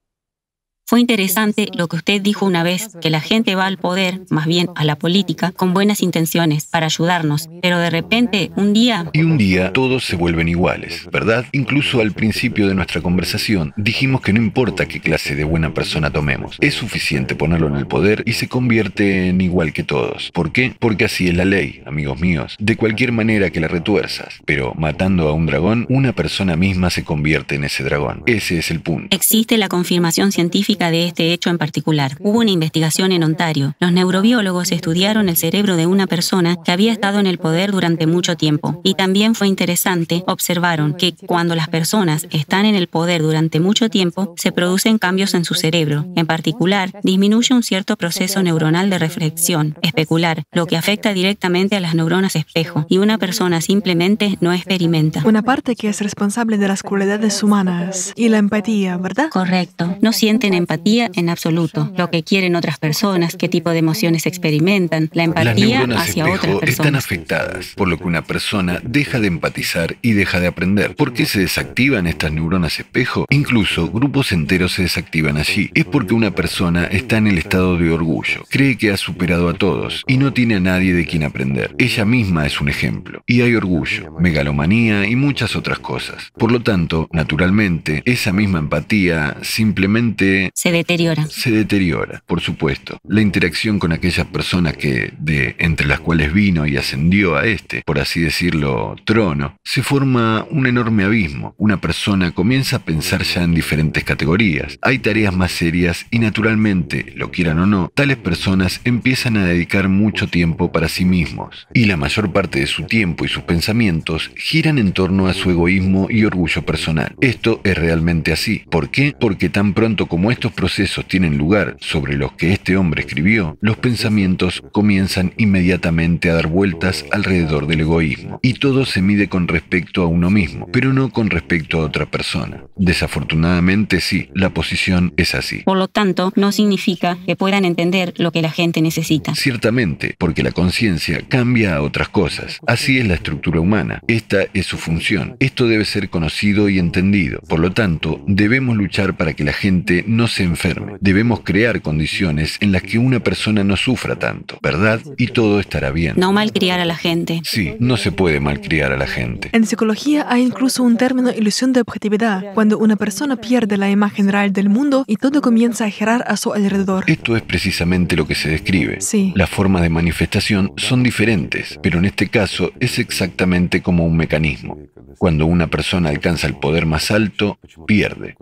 Fue interesante lo que usted dijo una vez, que la gente va al poder, más bien a la política, con buenas intenciones, para ayudarnos, pero de repente, un día... Y un día todos se vuelven iguales, ¿verdad? Incluso al principio de nuestra conversación dijimos que no importa qué clase de buena persona tomemos, es suficiente ponerlo en el poder y se convierte en igual que todos. ¿Por qué? Porque así es la ley, amigos míos, de cualquier manera que la retuerzas, pero matando a un dragón, una persona misma se convierte en ese dragón. Ese es el punto. Existe la confirmación científica de este hecho en particular. Hubo una investigación en Ontario. Los neurobiólogos estudiaron el cerebro de una persona que había estado en el poder durante mucho tiempo. Y también fue interesante, observaron que cuando las personas están en el poder durante mucho tiempo, se producen cambios en su cerebro. En particular, disminuye un cierto proceso neuronal de reflexión, especular, lo que afecta directamente a las neuronas espejo, y una persona simplemente no experimenta. Una parte que es responsable de las cualidades humanas y la empatía, ¿verdad? Correcto. No sienten empatía empatía en absoluto, lo que quieren otras personas, qué tipo de emociones experimentan, la empatía hacia otras personas. Están afectadas, por lo que una persona deja de empatizar y deja de aprender. ¿Por qué se desactivan estas neuronas espejo? Incluso grupos enteros se desactivan allí. Es porque una persona está en el estado de orgullo, cree que ha superado a todos y no tiene a nadie de quien aprender. Ella misma es un ejemplo. Y hay orgullo, megalomanía y muchas otras cosas. Por lo tanto, naturalmente, esa misma empatía simplemente se deteriora. Se deteriora, por supuesto. La interacción con aquellas personas que, de entre las cuales vino y ascendió a este, por así decirlo, trono, se forma un enorme abismo. Una persona comienza a pensar ya en diferentes categorías. Hay tareas más serias y naturalmente, lo quieran o no, tales personas empiezan a dedicar mucho tiempo para sí mismos. Y la mayor parte de su tiempo y sus pensamientos giran en torno a su egoísmo y orgullo personal. Esto es realmente así. ¿Por qué? Porque tan pronto como estos procesos tienen lugar sobre los que este hombre escribió, los pensamientos comienzan inmediatamente a dar vueltas alrededor del egoísmo. Y todo se mide con respecto a uno mismo, pero no con respecto a otra persona. Desafortunadamente sí, la posición es así. Por lo tanto, no significa que puedan entender lo que la gente necesita. Ciertamente, porque la conciencia cambia a otras cosas. Así es la estructura humana. Esta es su función. Esto debe ser conocido y entendido. Por lo tanto, debemos luchar para que la gente no se enferme. Debemos crear condiciones en las que una persona no sufra tanto, ¿verdad? Y todo estará bien. No malcriar a la gente. Sí, no se puede malcriar a la gente. En psicología hay incluso un término ilusión de objetividad, cuando una persona pierde la imagen real del mundo y todo comienza a girar a su alrededor. Esto es precisamente lo que se describe. Sí. Las formas de manifestación son diferentes, pero en este caso es exactamente como un mecanismo. Cuando una persona alcanza el poder más alto, pierde.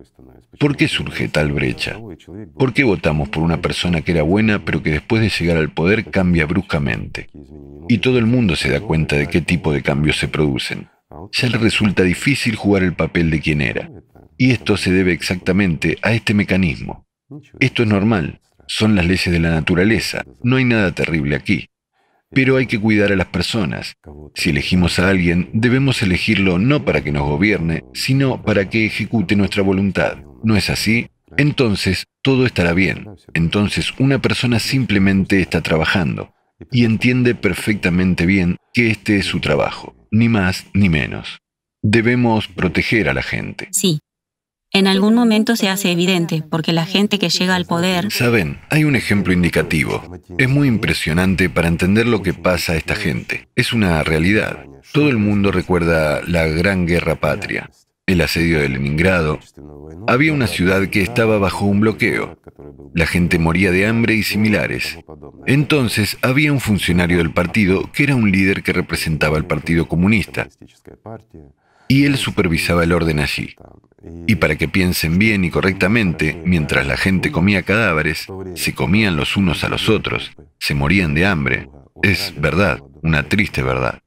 ¿Por qué surge tal brecha? ¿Por qué votamos por una persona que era buena pero que después de llegar al poder cambia bruscamente? Y todo el mundo se da cuenta de qué tipo de cambios se producen. Ya le resulta difícil jugar el papel de quien era. Y esto se debe exactamente a este mecanismo. Esto es normal, son las leyes de la naturaleza, no hay nada terrible aquí. Pero hay que cuidar a las personas. Si elegimos a alguien, debemos elegirlo no para que nos gobierne, sino para que ejecute nuestra voluntad. ¿No es así? Entonces, todo estará bien. Entonces, una persona simplemente está trabajando y entiende perfectamente bien que este es su trabajo, ni más ni menos. Debemos proteger a la gente. Sí, en algún momento se hace evidente, porque la gente que llega al poder... Saben, hay un ejemplo indicativo. Es muy impresionante para entender lo que pasa a esta gente. Es una realidad. Todo el mundo recuerda la Gran Guerra Patria, el asedio de Leningrado. Había una ciudad que estaba bajo un bloqueo. La gente moría de hambre y similares. Entonces había un funcionario del partido que era un líder que representaba al Partido Comunista. Y él supervisaba el orden allí. Y para que piensen bien y correctamente, mientras la gente comía cadáveres, se comían los unos a los otros, se morían de hambre. Es verdad, una triste verdad.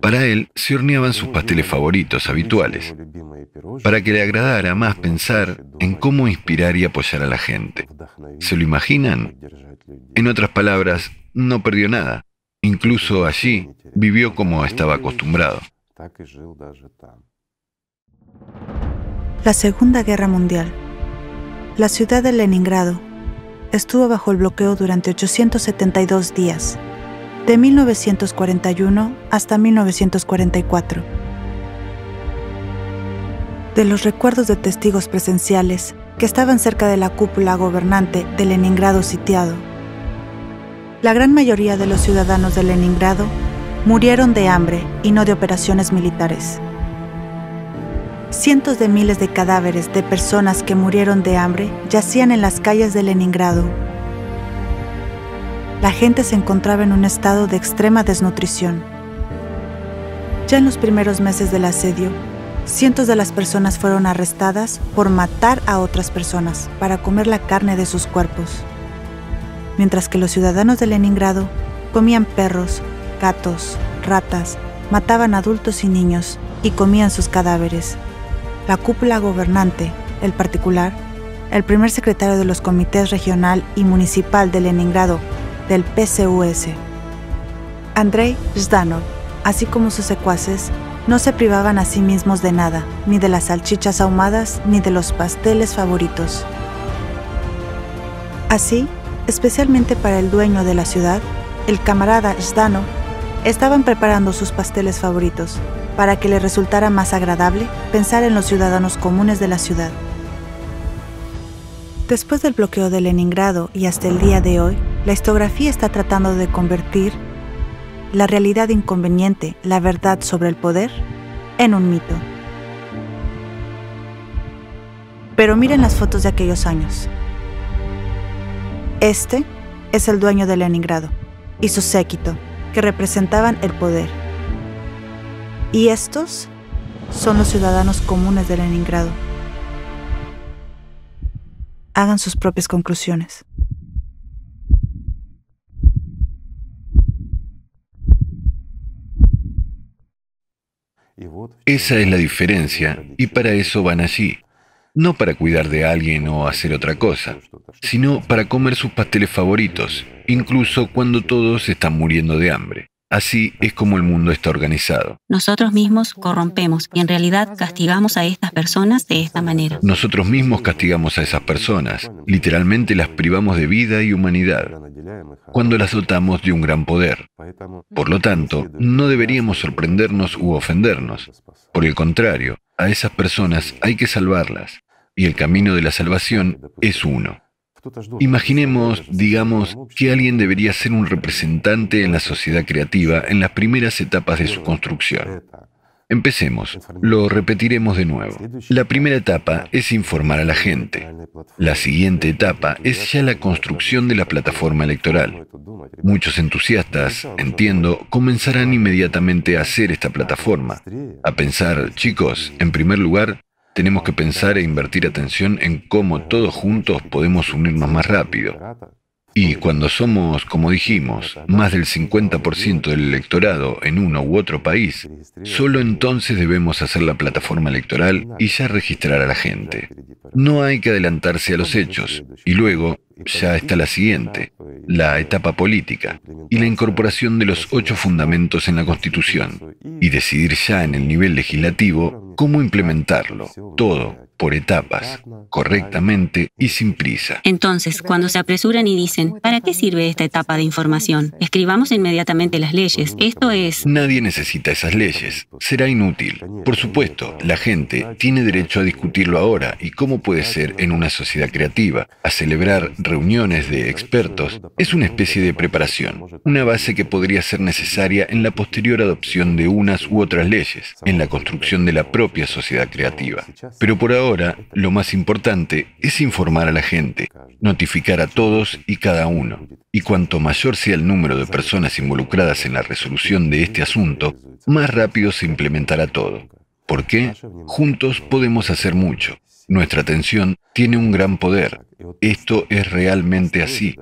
Para él se horneaban sus pasteles favoritos habituales, para que le agradara más pensar en cómo inspirar y apoyar a la gente. ¿Se lo imaginan? En otras palabras, no perdió nada. Incluso allí vivió como estaba acostumbrado. La Segunda Guerra Mundial. La ciudad de Leningrado estuvo bajo el bloqueo durante 872 días, de 1941 hasta 1944. De los recuerdos de testigos presenciales que estaban cerca de la cúpula gobernante de Leningrado sitiado, la gran mayoría de los ciudadanos de Leningrado murieron de hambre y no de operaciones militares. Cientos de miles de cadáveres de personas que murieron de hambre yacían en las calles de Leningrado. La gente se encontraba en un estado de extrema desnutrición. Ya en los primeros meses del asedio, cientos de las personas fueron arrestadas por matar a otras personas para comer la carne de sus cuerpos, mientras que los ciudadanos de Leningrado comían perros, gatos, ratas, mataban adultos y niños y comían sus cadáveres la cúpula gobernante, el particular, el primer secretario de los comités regional y municipal de Leningrado del PCUS. Andrei Zdanov, así como sus secuaces, no se privaban a sí mismos de nada, ni de las salchichas ahumadas, ni de los pasteles favoritos. Así, especialmente para el dueño de la ciudad, el camarada Zdanov, estaban preparando sus pasteles favoritos, para que le resultara más agradable pensar en los ciudadanos comunes de la ciudad. Después del bloqueo de Leningrado y hasta el día de hoy, la historiografía está tratando de convertir la realidad inconveniente, la verdad sobre el poder, en un mito. Pero miren las fotos de aquellos años. Este es el dueño de Leningrado y su séquito, que representaban el poder y estos son los ciudadanos comunes de Leningrado. Hagan sus propias conclusiones. Esa es la diferencia y para eso van allí. No para cuidar de alguien o hacer otra cosa, sino para comer sus pasteles favoritos, incluso cuando todos están muriendo de hambre. Así es como el mundo está organizado. Nosotros mismos corrompemos y en realidad castigamos a estas personas de esta manera. Nosotros mismos castigamos a esas personas, literalmente las privamos de vida y humanidad, cuando las dotamos de un gran poder. Por lo tanto, no deberíamos sorprendernos u ofendernos. Por el contrario, a esas personas hay que salvarlas, y el camino de la salvación es uno. Imaginemos, digamos, que alguien debería ser un representante en la sociedad creativa en las primeras etapas de su construcción. Empecemos, lo repetiremos de nuevo. La primera etapa es informar a la gente. La siguiente etapa es ya la construcción de la plataforma electoral. Muchos entusiastas, entiendo, comenzarán inmediatamente a hacer esta plataforma, a pensar, chicos, en primer lugar, tenemos que pensar e invertir atención en cómo todos juntos podemos unirnos más rápido. Y cuando somos, como dijimos, más del 50% del electorado en uno u otro país, solo entonces debemos hacer la plataforma electoral y ya registrar a la gente. No hay que adelantarse a los hechos. Y luego ya está la siguiente. la etapa política y la incorporación de los ocho fundamentos en la Constitución, y decidir ya en el nivel legislativo cómo implementarlo, todo por etapas, correctamente y sin prisa. Entonces, cuando se apresuran y dicen, ¿para qué sirve esta etapa de información? Escribamos inmediatamente las leyes. Esto es... Nadie necesita esas leyes. Será inútil. Por supuesto, la gente tiene derecho a discutirlo ahora y cómo puede ser en una sociedad creativa, a celebrar reuniones de expertos. Es una especie de preparación, una base que podría ser necesaria en la posterior adopción de unas u otras leyes, en la construcción de la propia sociedad creativa. Pero por ahora, ahora lo más importante es informar a la gente, notificar a todos y cada uno. Y cuanto mayor sea el número de personas involucradas en la resolución de este asunto, más rápido se implementará todo. ¿Por qué? Juntos podemos hacer mucho. Nuestra atención tiene un gran poder. Esto es realmente así.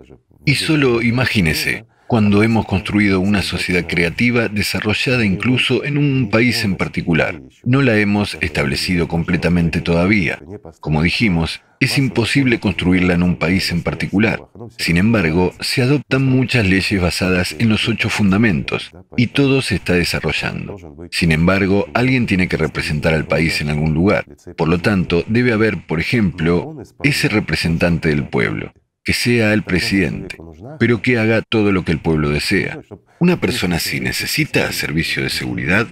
Y solo imagínese, cuando hemos construido una sociedad creativa desarrollada incluso en un país en particular. No la hemos establecido completamente todavía. Como dijimos, es imposible construirla en un país en particular. Sin embargo, se adoptan muchas leyes basadas en los ocho fundamentos y todo se está desarrollando. Sin embargo, alguien tiene que representar al país en algún lugar. Por lo tanto, debe haber, por ejemplo, ese representante del pueblo que sea el presidente, pero que haga todo lo que el pueblo desea. Una persona así necesita servicio de seguridad,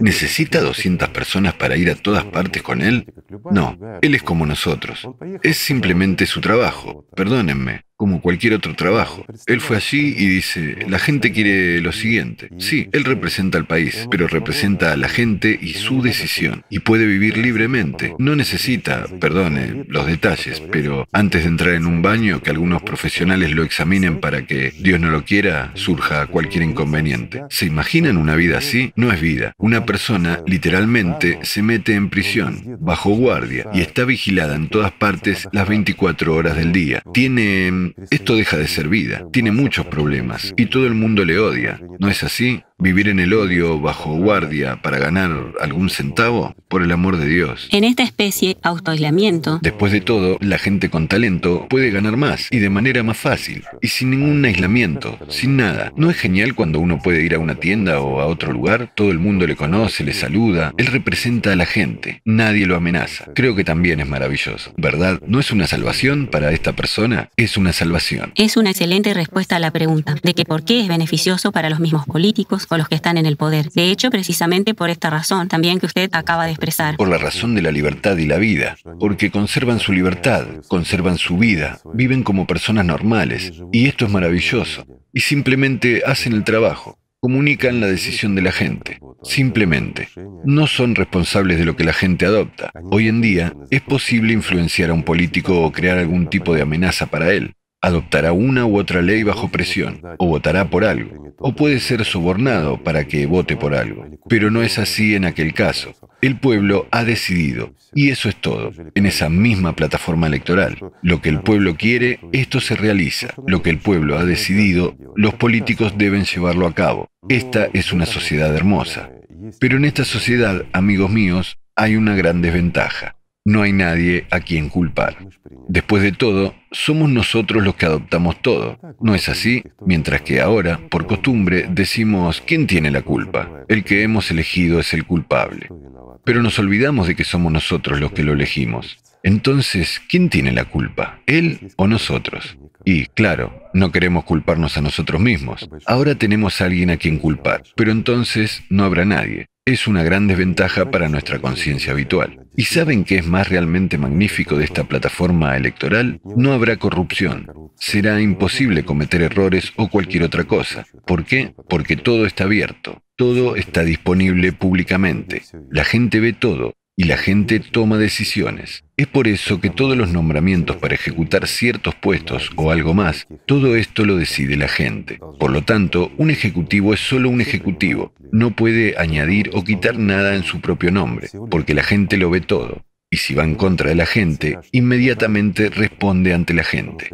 ¿Necesita 200 personas para ir a todas partes con él? No, él es como nosotros. Es simplemente su trabajo. Perdónenme como cualquier otro trabajo. Él fue allí y dice, la gente quiere lo siguiente. Sí, él representa al país, pero representa a la gente y su decisión. Y puede vivir libremente. No necesita, perdone los detalles, pero antes de entrar en un baño, que algunos profesionales lo examinen para que, Dios no lo quiera, surja cualquier inconveniente. ¿Se imaginan una vida así? No es vida. Una persona literalmente se mete en prisión, bajo guardia, y está vigilada en todas partes las 24 horas del día. Tiene esto deja de ser vida. Tiene muchos problemas y todo el mundo le odia. ¿No es así? ¿Vivir en el odio bajo guardia para ganar algún centavo? Por el amor de Dios. En esta especie, autoaislamiento. Después de todo, la gente con talento puede ganar más y de manera más fácil y sin ningún aislamiento, sin nada. ¿No es genial cuando uno puede ir a una tienda o a otro lugar? Todo el mundo le conoce, le saluda. Él representa a la gente. Nadie lo amenaza. Creo que también es maravilloso. ¿Verdad? ¿No es una salvación para esta persona? Es una salvación. Es una excelente respuesta a la pregunta de que por qué es beneficioso para los mismos políticos o los que están en el poder. De hecho, precisamente por esta razón, también que usted acaba de expresar. Por la razón de la libertad y la vida, porque conservan su libertad, conservan su vida, viven como personas normales, y esto es maravilloso, y simplemente hacen el trabajo comunican la decisión de la gente. Simplemente, no son responsables de lo que la gente adopta. Hoy en día es posible influenciar a un político o crear algún tipo de amenaza para él adoptará una u otra ley bajo presión, o votará por algo, o puede ser sobornado para que vote por algo. Pero no es así en aquel caso. El pueblo ha decidido, y eso es todo, en esa misma plataforma electoral. Lo que el pueblo quiere, esto se realiza. Lo que el pueblo ha decidido, los políticos deben llevarlo a cabo. Esta es una sociedad hermosa. Pero en esta sociedad, amigos míos, hay una gran desventaja no hay nadie a quien culpar. Después de todo, somos nosotros los que adoptamos todo. ¿No es así? Mientras que ahora, por costumbre, decimos, ¿quién tiene la culpa? El que hemos elegido es el culpable. Pero nos olvidamos de que somos nosotros los que lo elegimos. Entonces, ¿quién tiene la culpa? ¿Él o nosotros? Y, claro, no queremos culparnos a nosotros mismos. Ahora tenemos a alguien a quien culpar, pero entonces no habrá nadie es una gran desventaja para nuestra conciencia habitual. ¿Y saben qué es más realmente magnífico de esta plataforma electoral? No habrá corrupción. Será imposible cometer errores o cualquier otra cosa. ¿Por qué? Porque todo está abierto. Todo está disponible públicamente. La gente ve todo y la gente toma decisiones. Es por eso que todos los nombramientos para ejecutar ciertos puestos o algo más, todo esto lo decide la gente. Por lo tanto, un ejecutivo es solo un ejecutivo. No puede añadir o quitar nada en su propio nombre, porque la gente lo ve todo. Y si va en contra de la gente, inmediatamente responde ante la gente.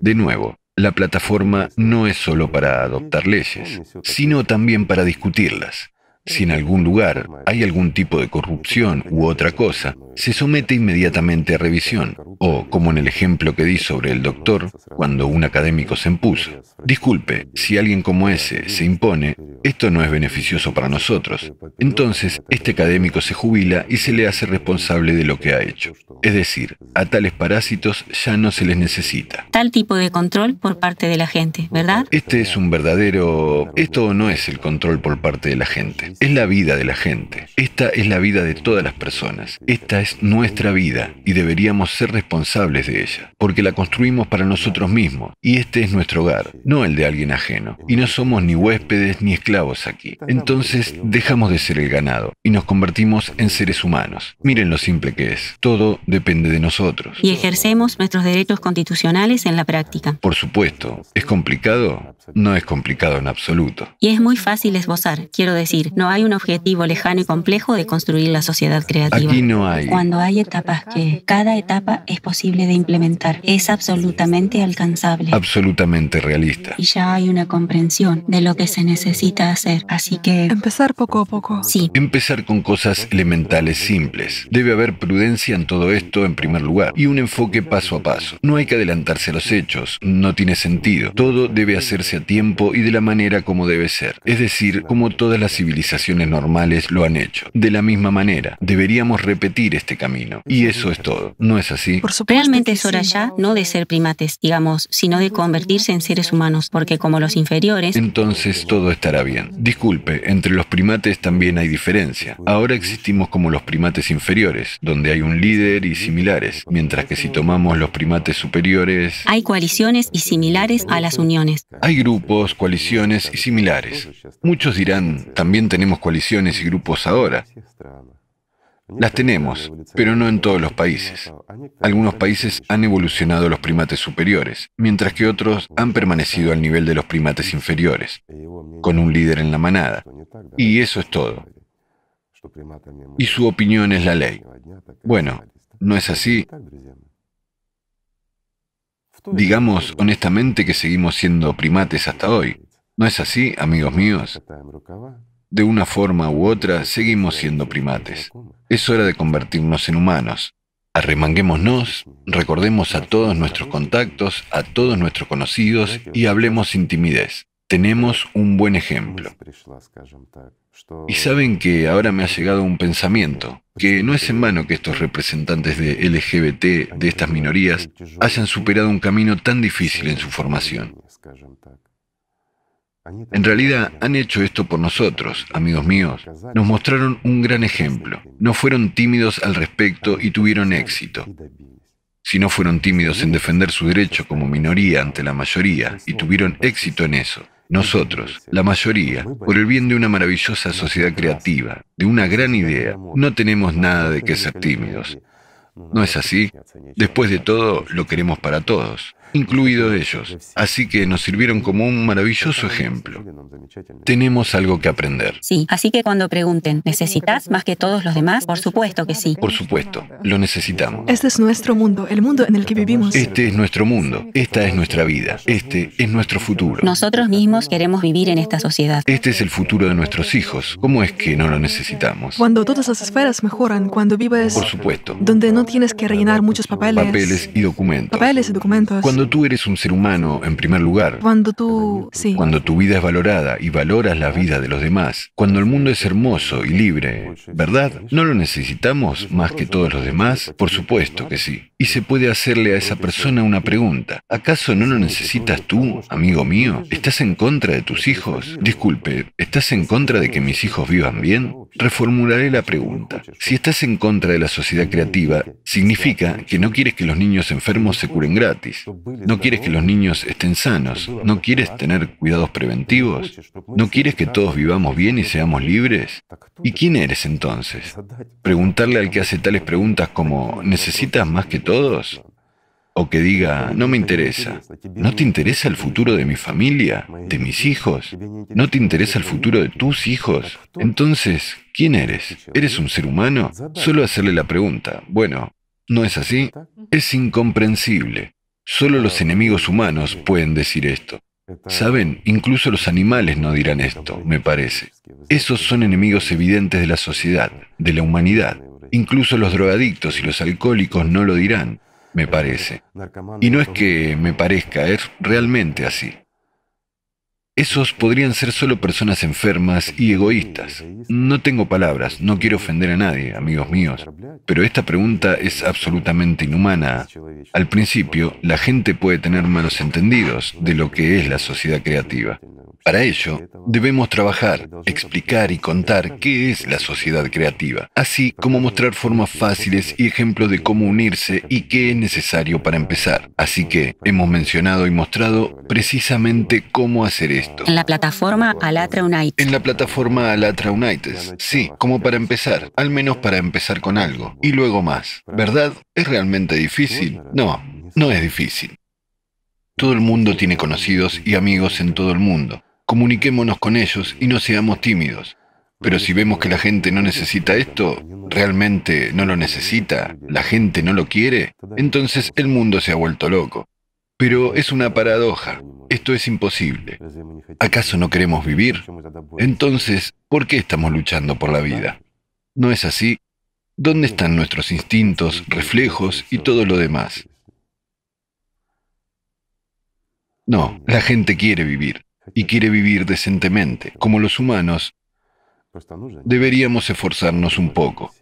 De nuevo, la plataforma no es solo para adoptar leyes, sino también para discutirlas. Si en algún lugar hay algún tipo de corrupción u otra cosa, se somete inmediatamente a revisión, o como en el ejemplo que di sobre el doctor, cuando un académico se impuso. Disculpe, si alguien como ese se impone, esto no es beneficioso para nosotros. Entonces, este académico se jubila y se le hace responsable de lo que ha hecho. Es decir, a tales parásitos ya no se les necesita. Tal tipo de control por parte de la gente, ¿verdad? Este es un verdadero... Esto no es el control por parte de la gente, es la vida de la gente. Esta es la vida de todas las personas. Esta es nuestra vida y deberíamos ser responsables de ella, porque la construimos para nosotros mismos y este es nuestro hogar, no el de alguien ajeno. Y no somos ni huéspedes ni esclavos aquí. Entonces dejamos de ser el ganado y nos convertimos en seres humanos. Miren lo simple que es. Todo depende de nosotros. Y ejercemos nuestros derechos constitucionales en la práctica. Por supuesto. ¿Es complicado? No es complicado en absoluto. Y es muy fácil esbozar. Quiero decir, no hay un objetivo lejano y complejo de construir la sociedad creativa. Aquí no hay. Cuando hay etapas que cada etapa es posible de implementar, es absolutamente alcanzable. Absolutamente realista. Y ya hay una comprensión de lo que se necesita hacer. Así que... Empezar poco a poco. Sí. Empezar con cosas elementales simples. Debe haber prudencia en todo esto en primer lugar y un enfoque paso a paso. No hay que adelantarse a los hechos. No tiene sentido. Todo debe hacerse a tiempo y de la manera como debe ser. Es decir, como todas las civilizaciones normales lo han hecho. De la misma manera, deberíamos repetir este camino. Y eso es todo. ¿No es así? Por supuesto Realmente es hora ya no de ser primates, digamos, sino de convertirse en seres humanos, porque como los inferiores, Entonces todo estará bien. Disculpe, entre los primates también hay diferencia. Ahora existimos como los primates inferiores, donde hay un líder y similares, mientras que si tomamos los primates superiores, hay coaliciones y similares a las uniones. hay grupos, coaliciones y similares. Muchos dirán, también tenemos coaliciones y grupos ahora. Las tenemos, pero no en todos los países. Algunos países han evolucionado los primates superiores, mientras que otros han permanecido al nivel de los primates inferiores, con un líder en la manada. Y eso es todo. Y su opinión es la ley. Bueno, ¿no es así? Digamos honestamente que seguimos siendo primates hasta hoy. ¿No es así, amigos míos? De una forma u otra, seguimos siendo primates. Es hora de convertirnos en humanos. Arremanguémonos, recordemos a todos nuestros contactos, a todos nuestros conocidos y hablemos sin timidez. Tenemos un buen ejemplo. Y saben que ahora me ha llegado un pensamiento, que no es en vano que estos representantes de LGBT, de estas minorías, hayan superado un camino tan difícil en su formación. En realidad han hecho esto por nosotros, amigos míos. Nos mostraron un gran ejemplo. No fueron tímidos al respecto y tuvieron éxito. Si no fueron tímidos en defender su derecho como minoría ante la mayoría y tuvieron éxito en eso. Nosotros, la mayoría, por el bien de una maravillosa sociedad creativa, de una gran idea, no tenemos nada de qué ser tímidos. ¿No es así? Después de todo, lo queremos para todos, incluidos ellos. Así que nos sirvieron como un maravilloso ejemplo. Tenemos algo que aprender. Sí, así que cuando pregunten, ¿necesitas más que todos los demás? Por supuesto que sí. Por supuesto, lo necesitamos. Este es nuestro mundo, el mundo en el que vivimos. Este es nuestro mundo, esta es nuestra vida, este es nuestro futuro. Nosotros mismos queremos vivir en esta sociedad. Este es el futuro de nuestros hijos. ¿Cómo es que no lo necesitamos? Cuando todas las esferas mejoran, cuando vives Por supuesto. donde no tienes que rellenar muchos papeles, Papeles y documentos. papeles y documentos, Cuando tú eres un ser humano, en primer lugar, cuando tú, sí, cuando tu vida es valorada y valoras la vida de los demás, cuando el mundo es hermoso y libre, ¿verdad? ¿No lo necesitamos más que todos los demás? Por supuesto que sí. Y se puede hacerle a esa persona una pregunta. ¿Acaso no lo necesitas tú, amigo mío? ¿Estás en contra de tus hijos? Disculpe, ¿estás en contra de que mis hijos vivan bien? Reformularé la pregunta. Si estás en contra de la sociedad creativa, significa que no quieres que los niños enfermos se curen gratis. No quieres que los niños estén sanos. No quieres tener cuidados preventivos. No quieres que todos vivamos bien y seamos libres. ¿Y quién eres entonces? Preguntarle al que hace tales preguntas como ¿necesitas más que todos? O que diga, no me interesa. ¿No te interesa el futuro de mi familia? ¿De mis hijos? ¿No te interesa el futuro de tus hijos? Entonces, ¿quién eres? ¿Eres un ser humano? Solo hacerle la pregunta. Bueno, ¿no es así? Es incomprensible. Solo los enemigos humanos pueden decir esto. Saben, incluso los animales no dirán esto, me parece. Esos son enemigos evidentes de la sociedad, de la humanidad. Incluso los drogadictos y los alcohólicos no lo dirán, me parece. Y no es que me parezca, es realmente así. Esos podrían ser solo personas enfermas y egoístas. No tengo palabras, no quiero ofender a nadie, amigos míos, pero esta pregunta es absolutamente inhumana. Al principio, la gente puede tener malos entendidos de lo que es la sociedad creativa. Para ello, debemos trabajar, explicar y contar qué es la sociedad creativa, así como mostrar formas fáciles y ejemplos de cómo unirse y qué es necesario para empezar. Así que hemos mencionado y mostrado precisamente cómo hacer esto. En la plataforma Alatra United. En la plataforma Alatra United, sí, como para empezar, al menos para empezar con algo, y luego más. ¿Verdad? ¿Es realmente difícil? No, no es difícil. Todo el mundo tiene conocidos y amigos en todo el mundo comuniquémonos con ellos y no seamos tímidos. Pero si vemos que la gente no necesita esto, realmente no lo necesita, la gente no lo quiere, entonces el mundo se ha vuelto loco. Pero es una paradoja, esto es imposible. ¿Acaso no queremos vivir? Entonces, ¿por qué estamos luchando por la vida? ¿No es así? ¿Dónde están nuestros instintos, reflejos y todo lo demás? No, la gente quiere vivir y quiere vivir decentemente, como los humanos, deberíamos esforzarnos un poco.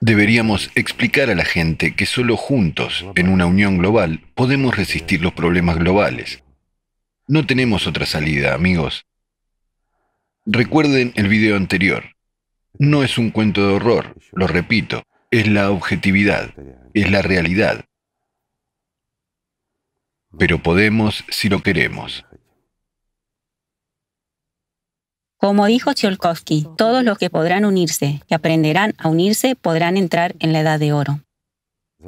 Deberíamos explicar a la gente que solo juntos, en una unión global, podemos resistir los problemas globales. No tenemos otra salida, amigos. Recuerden el video anterior. No es un cuento de horror, lo repito, es la objetividad, es la realidad pero podemos si lo queremos. Como dijo Tsiolkovsky, todos los que podrán unirse, que aprenderán a unirse, podrán entrar en la edad de oro.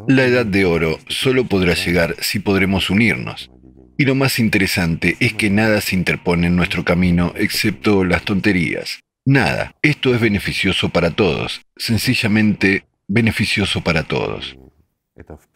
La edad de oro solo podrá llegar si podremos unirnos. Y lo más interesante es que nada se interpone en nuestro camino excepto las tonterías. Nada. Esto es beneficioso para todos, sencillamente beneficioso para todos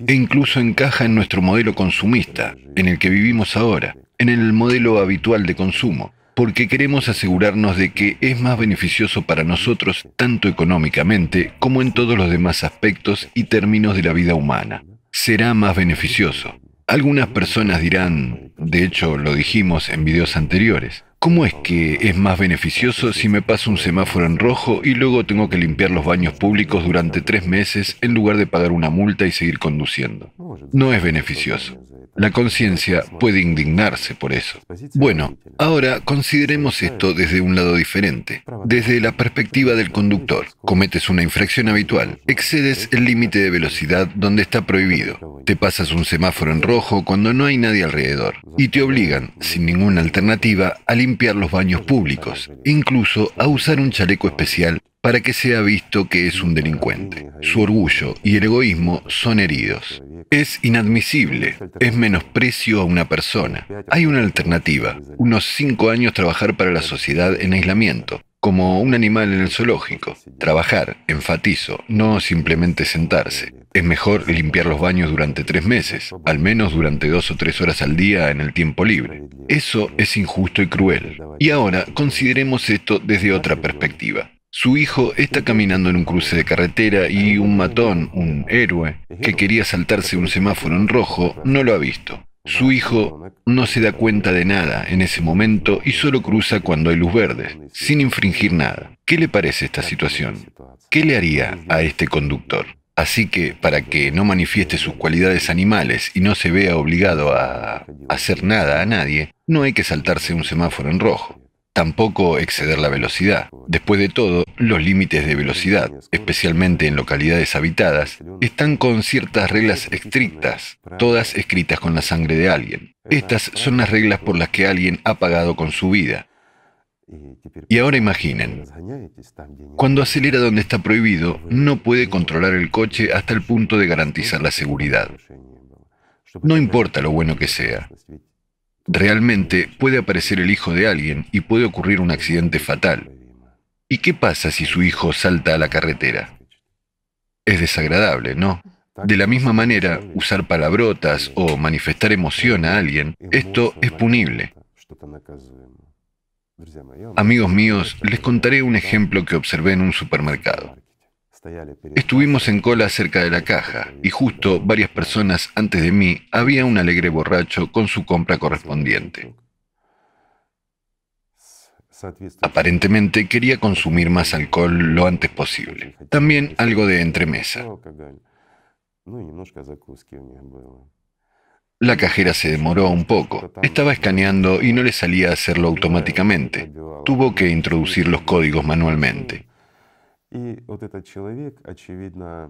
e incluso encaja en nuestro modelo consumista, en el que vivimos ahora, en el modelo habitual de consumo, porque queremos asegurarnos de que es más beneficioso para nosotros tanto económicamente como en todos los demás aspectos y términos de la vida humana. Será más beneficioso. Algunas personas dirán, de hecho lo dijimos en videos anteriores, ¿Cómo es que es más beneficioso si me paso un semáforo en rojo y luego tengo que limpiar los baños públicos durante tres meses en lugar de pagar una multa y seguir conduciendo? No es beneficioso. La conciencia puede indignarse por eso. Bueno, ahora consideremos esto desde un lado diferente, desde la perspectiva del conductor. Cometes una infracción habitual, excedes el límite de velocidad donde está prohibido, te pasas un semáforo en rojo cuando no hay nadie alrededor y te obligan, sin ninguna alternativa, a limpiar los baños públicos, incluso a usar un chaleco especial para que sea visto que es un delincuente. Su orgullo y el egoísmo son heridos. Es inadmisible, es menosprecio a una persona. Hay una alternativa, unos cinco años trabajar para la sociedad en aislamiento, como un animal en el zoológico. Trabajar, enfatizo, no simplemente sentarse. Es mejor limpiar los baños durante tres meses, al menos durante dos o tres horas al día en el tiempo libre. Eso es injusto y cruel. Y ahora consideremos esto desde otra perspectiva. Su hijo está caminando en un cruce de carretera y un matón, un héroe, que quería saltarse un semáforo en rojo, no lo ha visto. Su hijo no se da cuenta de nada en ese momento y solo cruza cuando hay luz verde, sin infringir nada. ¿Qué le parece esta situación? ¿Qué le haría a este conductor? Así que, para que no manifieste sus cualidades animales y no se vea obligado a hacer nada a nadie, no hay que saltarse un semáforo en rojo. Tampoco exceder la velocidad. Después de todo, los límites de velocidad, especialmente en localidades habitadas, están con ciertas reglas estrictas, todas escritas con la sangre de alguien. Estas son las reglas por las que alguien ha pagado con su vida. Y ahora imaginen, cuando acelera donde está prohibido, no puede controlar el coche hasta el punto de garantizar la seguridad. No importa lo bueno que sea, Realmente puede aparecer el hijo de alguien y puede ocurrir un accidente fatal. ¿Y qué pasa si su hijo salta a la carretera? Es desagradable, ¿no? De la misma manera, usar palabrotas o manifestar emoción a alguien, esto es punible. Amigos míos, les contaré un ejemplo que observé en un supermercado. Estuvimos en cola cerca de la caja y justo varias personas antes de mí había un alegre borracho con su compra correspondiente. Aparentemente quería consumir más alcohol lo antes posible. También algo de entremesa. La cajera se demoró un poco. Estaba escaneando y no le salía hacerlo automáticamente. Tuvo que introducir los códigos manualmente.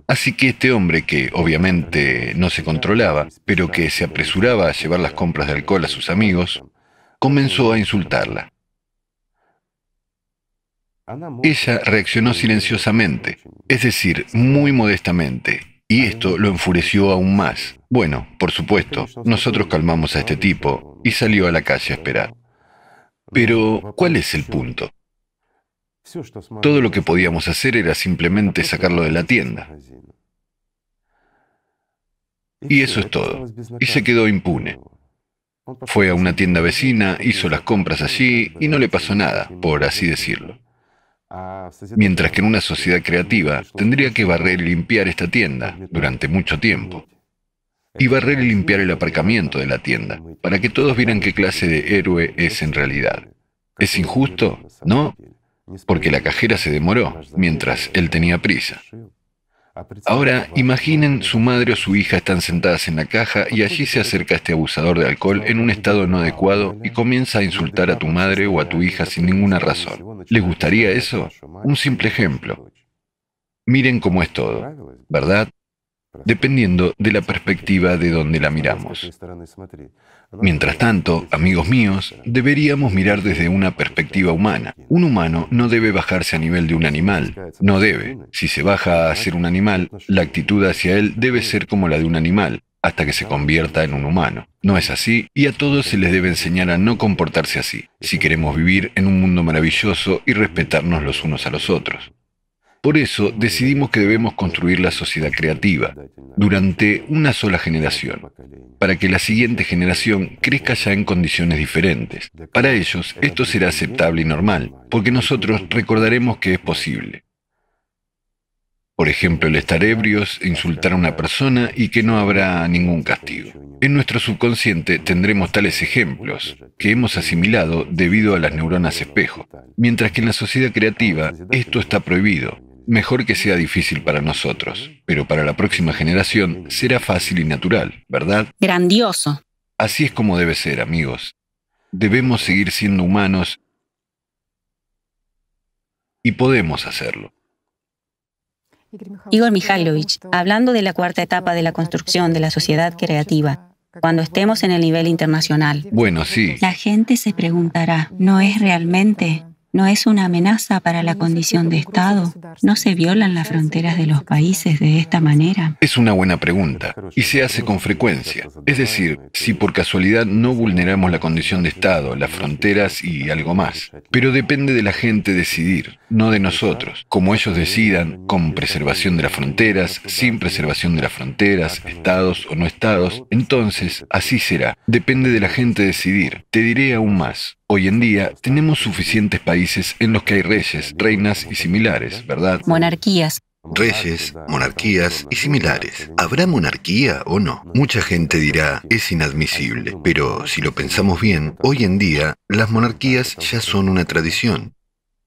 Así que este hombre que obviamente no se controlaba, pero que se apresuraba a llevar las compras de alcohol a sus amigos, comenzó a insultarla. Ella reaccionó silenciosamente, es decir, muy modestamente, y esto lo enfureció aún más. Bueno, por supuesto, nosotros calmamos a este tipo y salió a la calle a esperar. Pero, ¿cuál es el punto? Todo lo que podíamos hacer era simplemente sacarlo de la tienda. Y eso es todo. Y se quedó impune. Fue a una tienda vecina, hizo las compras allí y no le pasó nada, por así decirlo. Mientras que en una sociedad creativa tendría que barrer y limpiar esta tienda durante mucho tiempo. Y barrer y limpiar el aparcamiento de la tienda, para que todos vieran qué clase de héroe es en realidad. ¿Es injusto? No, porque la cajera se demoró, mientras él tenía prisa. Ahora, imaginen su madre o su hija están sentadas en la caja y allí se acerca este abusador de alcohol en un estado no adecuado y comienza a insultar a tu madre o a tu hija sin ninguna razón. ¿Les gustaría eso? Un simple ejemplo. Miren cómo es todo, ¿verdad? dependiendo de la perspectiva de donde la miramos. Mientras tanto, amigos míos, deberíamos mirar desde una perspectiva humana. Un humano no debe bajarse a nivel de un animal, no debe. Si se baja a ser un animal, la actitud hacia él debe ser como la de un animal, hasta que se convierta en un humano. No es así y a todos se les debe enseñar a no comportarse así, si queremos vivir en un mundo maravilloso y respetarnos los unos a los otros. Por eso decidimos que debemos construir la sociedad creativa durante una sola generación, para que la siguiente generación crezca ya en condiciones diferentes. Para ellos esto será aceptable y normal, porque nosotros recordaremos que es posible. Por ejemplo, el estar ebrios, insultar a una persona y que no habrá ningún castigo. En nuestro subconsciente tendremos tales ejemplos que hemos asimilado debido a las neuronas espejo, mientras que en la sociedad creativa esto está prohibido, Mejor que sea difícil para nosotros, pero para la próxima generación será fácil y natural, ¿verdad? Grandioso. Así es como debe ser, amigos. Debemos seguir siendo humanos y podemos hacerlo. Igor Mikhailovich, hablando de la cuarta etapa de la construcción de la sociedad creativa, cuando estemos en el nivel internacional. Bueno, sí. La gente se preguntará, ¿no es realmente no es una amenaza para la condición de Estado. No se violan las fronteras de los países de esta manera. Es una buena pregunta y se hace con frecuencia. Es decir, si por casualidad no vulneramos la condición de Estado, las fronteras y algo más. Pero depende de la gente decidir, no de nosotros. Como ellos decidan, con preservación de las fronteras, sin preservación de las fronteras, estados o no estados, entonces así será. Depende de la gente decidir. Te diré aún más. Hoy en día tenemos suficientes países en los que hay reyes, reinas y similares, ¿verdad? Monarquías. Reyes, monarquías y similares. ¿Habrá monarquía o no? Mucha gente dirá, es inadmisible, pero si lo pensamos bien, hoy en día las monarquías ya son una tradición.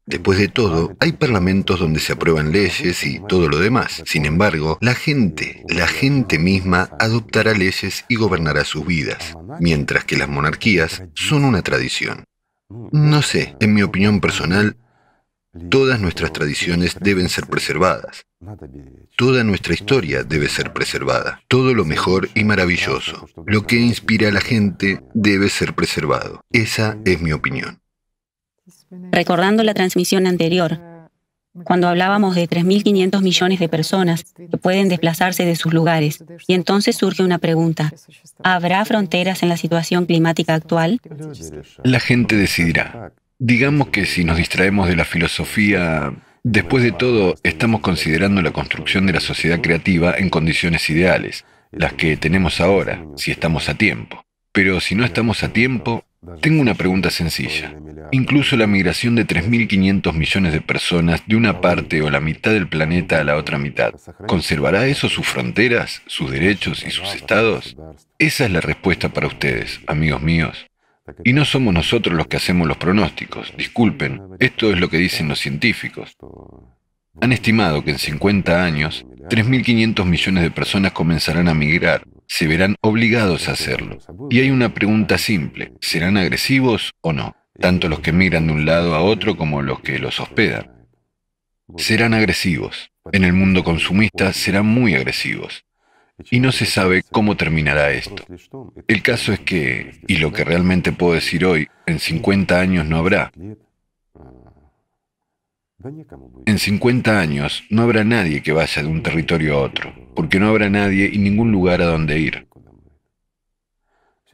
Después de todo, hay parlamentos donde se aprueban leyes y todo lo demás. Sin embargo, la gente, la gente misma adoptará leyes y gobernará sus vidas, mientras que las monarquías son una tradición. No sé, en mi opinión personal, todas nuestras tradiciones deben ser preservadas. Toda nuestra historia debe ser preservada. Todo lo mejor y maravilloso, lo que inspira a la gente, debe ser preservado. Esa es mi opinión. Recordando la transmisión anterior, cuando hablábamos de 3.500 millones de personas que pueden desplazarse de sus lugares. Y entonces surge una pregunta. ¿Habrá fronteras en la situación climática actual? La gente decidirá. Digamos que si nos distraemos de la filosofía Después de todo, estamos considerando la construcción de la sociedad creativa en condiciones ideales, las que tenemos ahora, si estamos a tiempo. Pero si no estamos a tiempo, tengo una pregunta sencilla. Incluso la migración de 3.500 millones de personas de una parte o la mitad del planeta a la otra mitad, ¿conservará eso sus fronteras, sus derechos y sus estados? Esa es la respuesta para ustedes, amigos míos. Y no somos nosotros los que hacemos los pronósticos. Disculpen, esto es lo que dicen los científicos. Han estimado que en 50 años, 3.500 millones de personas comenzarán a migrar, se verán obligados a hacerlo. Y hay una pregunta simple, ¿serán agresivos o no? Tanto los que migran de un lado a otro como los que los hospedan. Serán agresivos. En el mundo consumista serán muy agresivos y no se sabe cómo terminará esto. El caso es que, y lo que realmente puedo decir hoy, en 50 años no habrá. En 50 años no habrá nadie que vaya de un territorio a otro, porque no habrá nadie y ningún lugar a donde ir.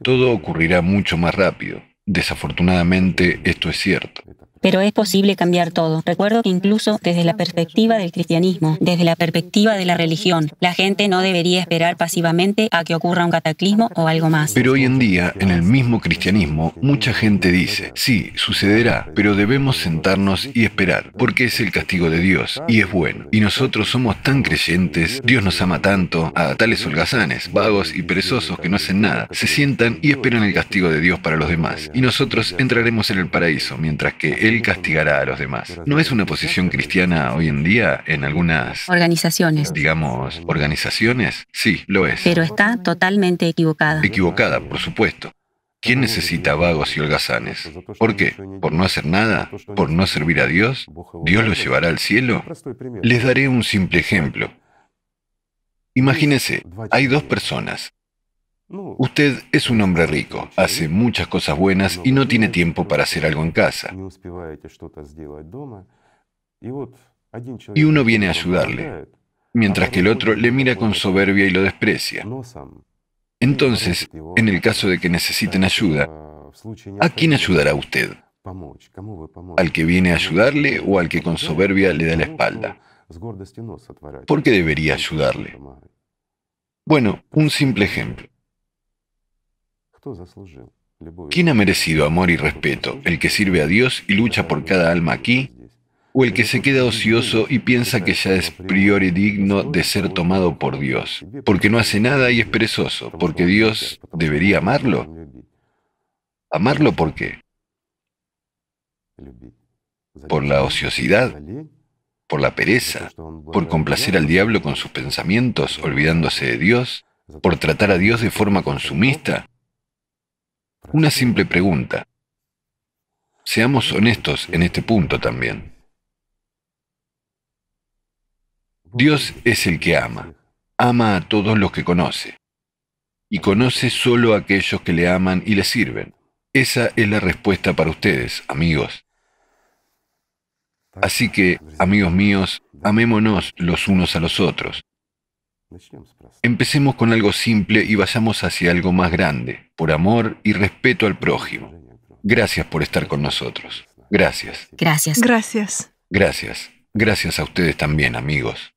Todo ocurrirá mucho más rápido. Desafortunadamente, esto es cierto. Pero es posible cambiar todo. Recuerdo que incluso desde la perspectiva del cristianismo, desde la perspectiva de la religión, la gente no debería esperar pasivamente a que ocurra un cataclismo o algo más. Pero hoy en día, en el mismo cristianismo, mucha gente dice, sí, sucederá, pero debemos sentarnos y esperar, porque es el castigo de Dios y es bueno. Y nosotros somos tan creyentes, Dios nos ama tanto, a tales holgazanes, vagos y perezosos que no hacen nada, se sientan y esperan el castigo de Dios para los demás. Y nosotros entraremos en el paraíso, mientras que Él castigará a los demás. ¿No es una posición cristiana hoy en día en algunas organizaciones? Digamos, organizaciones. Sí, lo es. Pero está totalmente equivocada. Equivocada, por supuesto. ¿Quién necesita vagos y holgazanes? ¿Por qué? ¿Por no hacer nada? ¿Por no servir a Dios? ¿Dios los llevará al cielo? Les daré un simple ejemplo. Imagínese, hay dos personas. Usted es un hombre rico, hace muchas cosas buenas y no tiene tiempo para hacer algo en casa. Y uno viene a ayudarle, mientras que el otro le mira con soberbia y lo desprecia. Entonces, en el caso de que necesiten ayuda, ¿a quién ayudará usted? ¿Al que viene a ayudarle o al que con soberbia le da la espalda? ¿Por qué debería ayudarle? Bueno, un simple ejemplo. ¿Quién ha merecido amor y respeto? ¿El que sirve a Dios y lucha por cada alma aquí? ¿O el que se queda ocioso y piensa que ya es priori digno de ser tomado por Dios? Porque no hace nada y es perezoso, porque Dios debería amarlo. ¿Amarlo por qué? ¿Por la ociosidad? ¿Por la pereza? ¿Por complacer al diablo con sus pensamientos, olvidándose de Dios? ¿Por tratar a Dios de forma consumista? Una simple pregunta. Seamos honestos en este punto también. Dios es el que ama. Ama a todos los que conoce. Y conoce solo a aquellos que le aman y le sirven. Esa es la respuesta para ustedes, amigos. Así que, amigos míos, amémonos los unos a los otros. Empecemos con algo simple y vayamos hacia algo más grande, por amor y respeto al prójimo. Gracias por estar con nosotros. Gracias. Gracias. Gracias. Gracias. Gracias a ustedes también, amigos.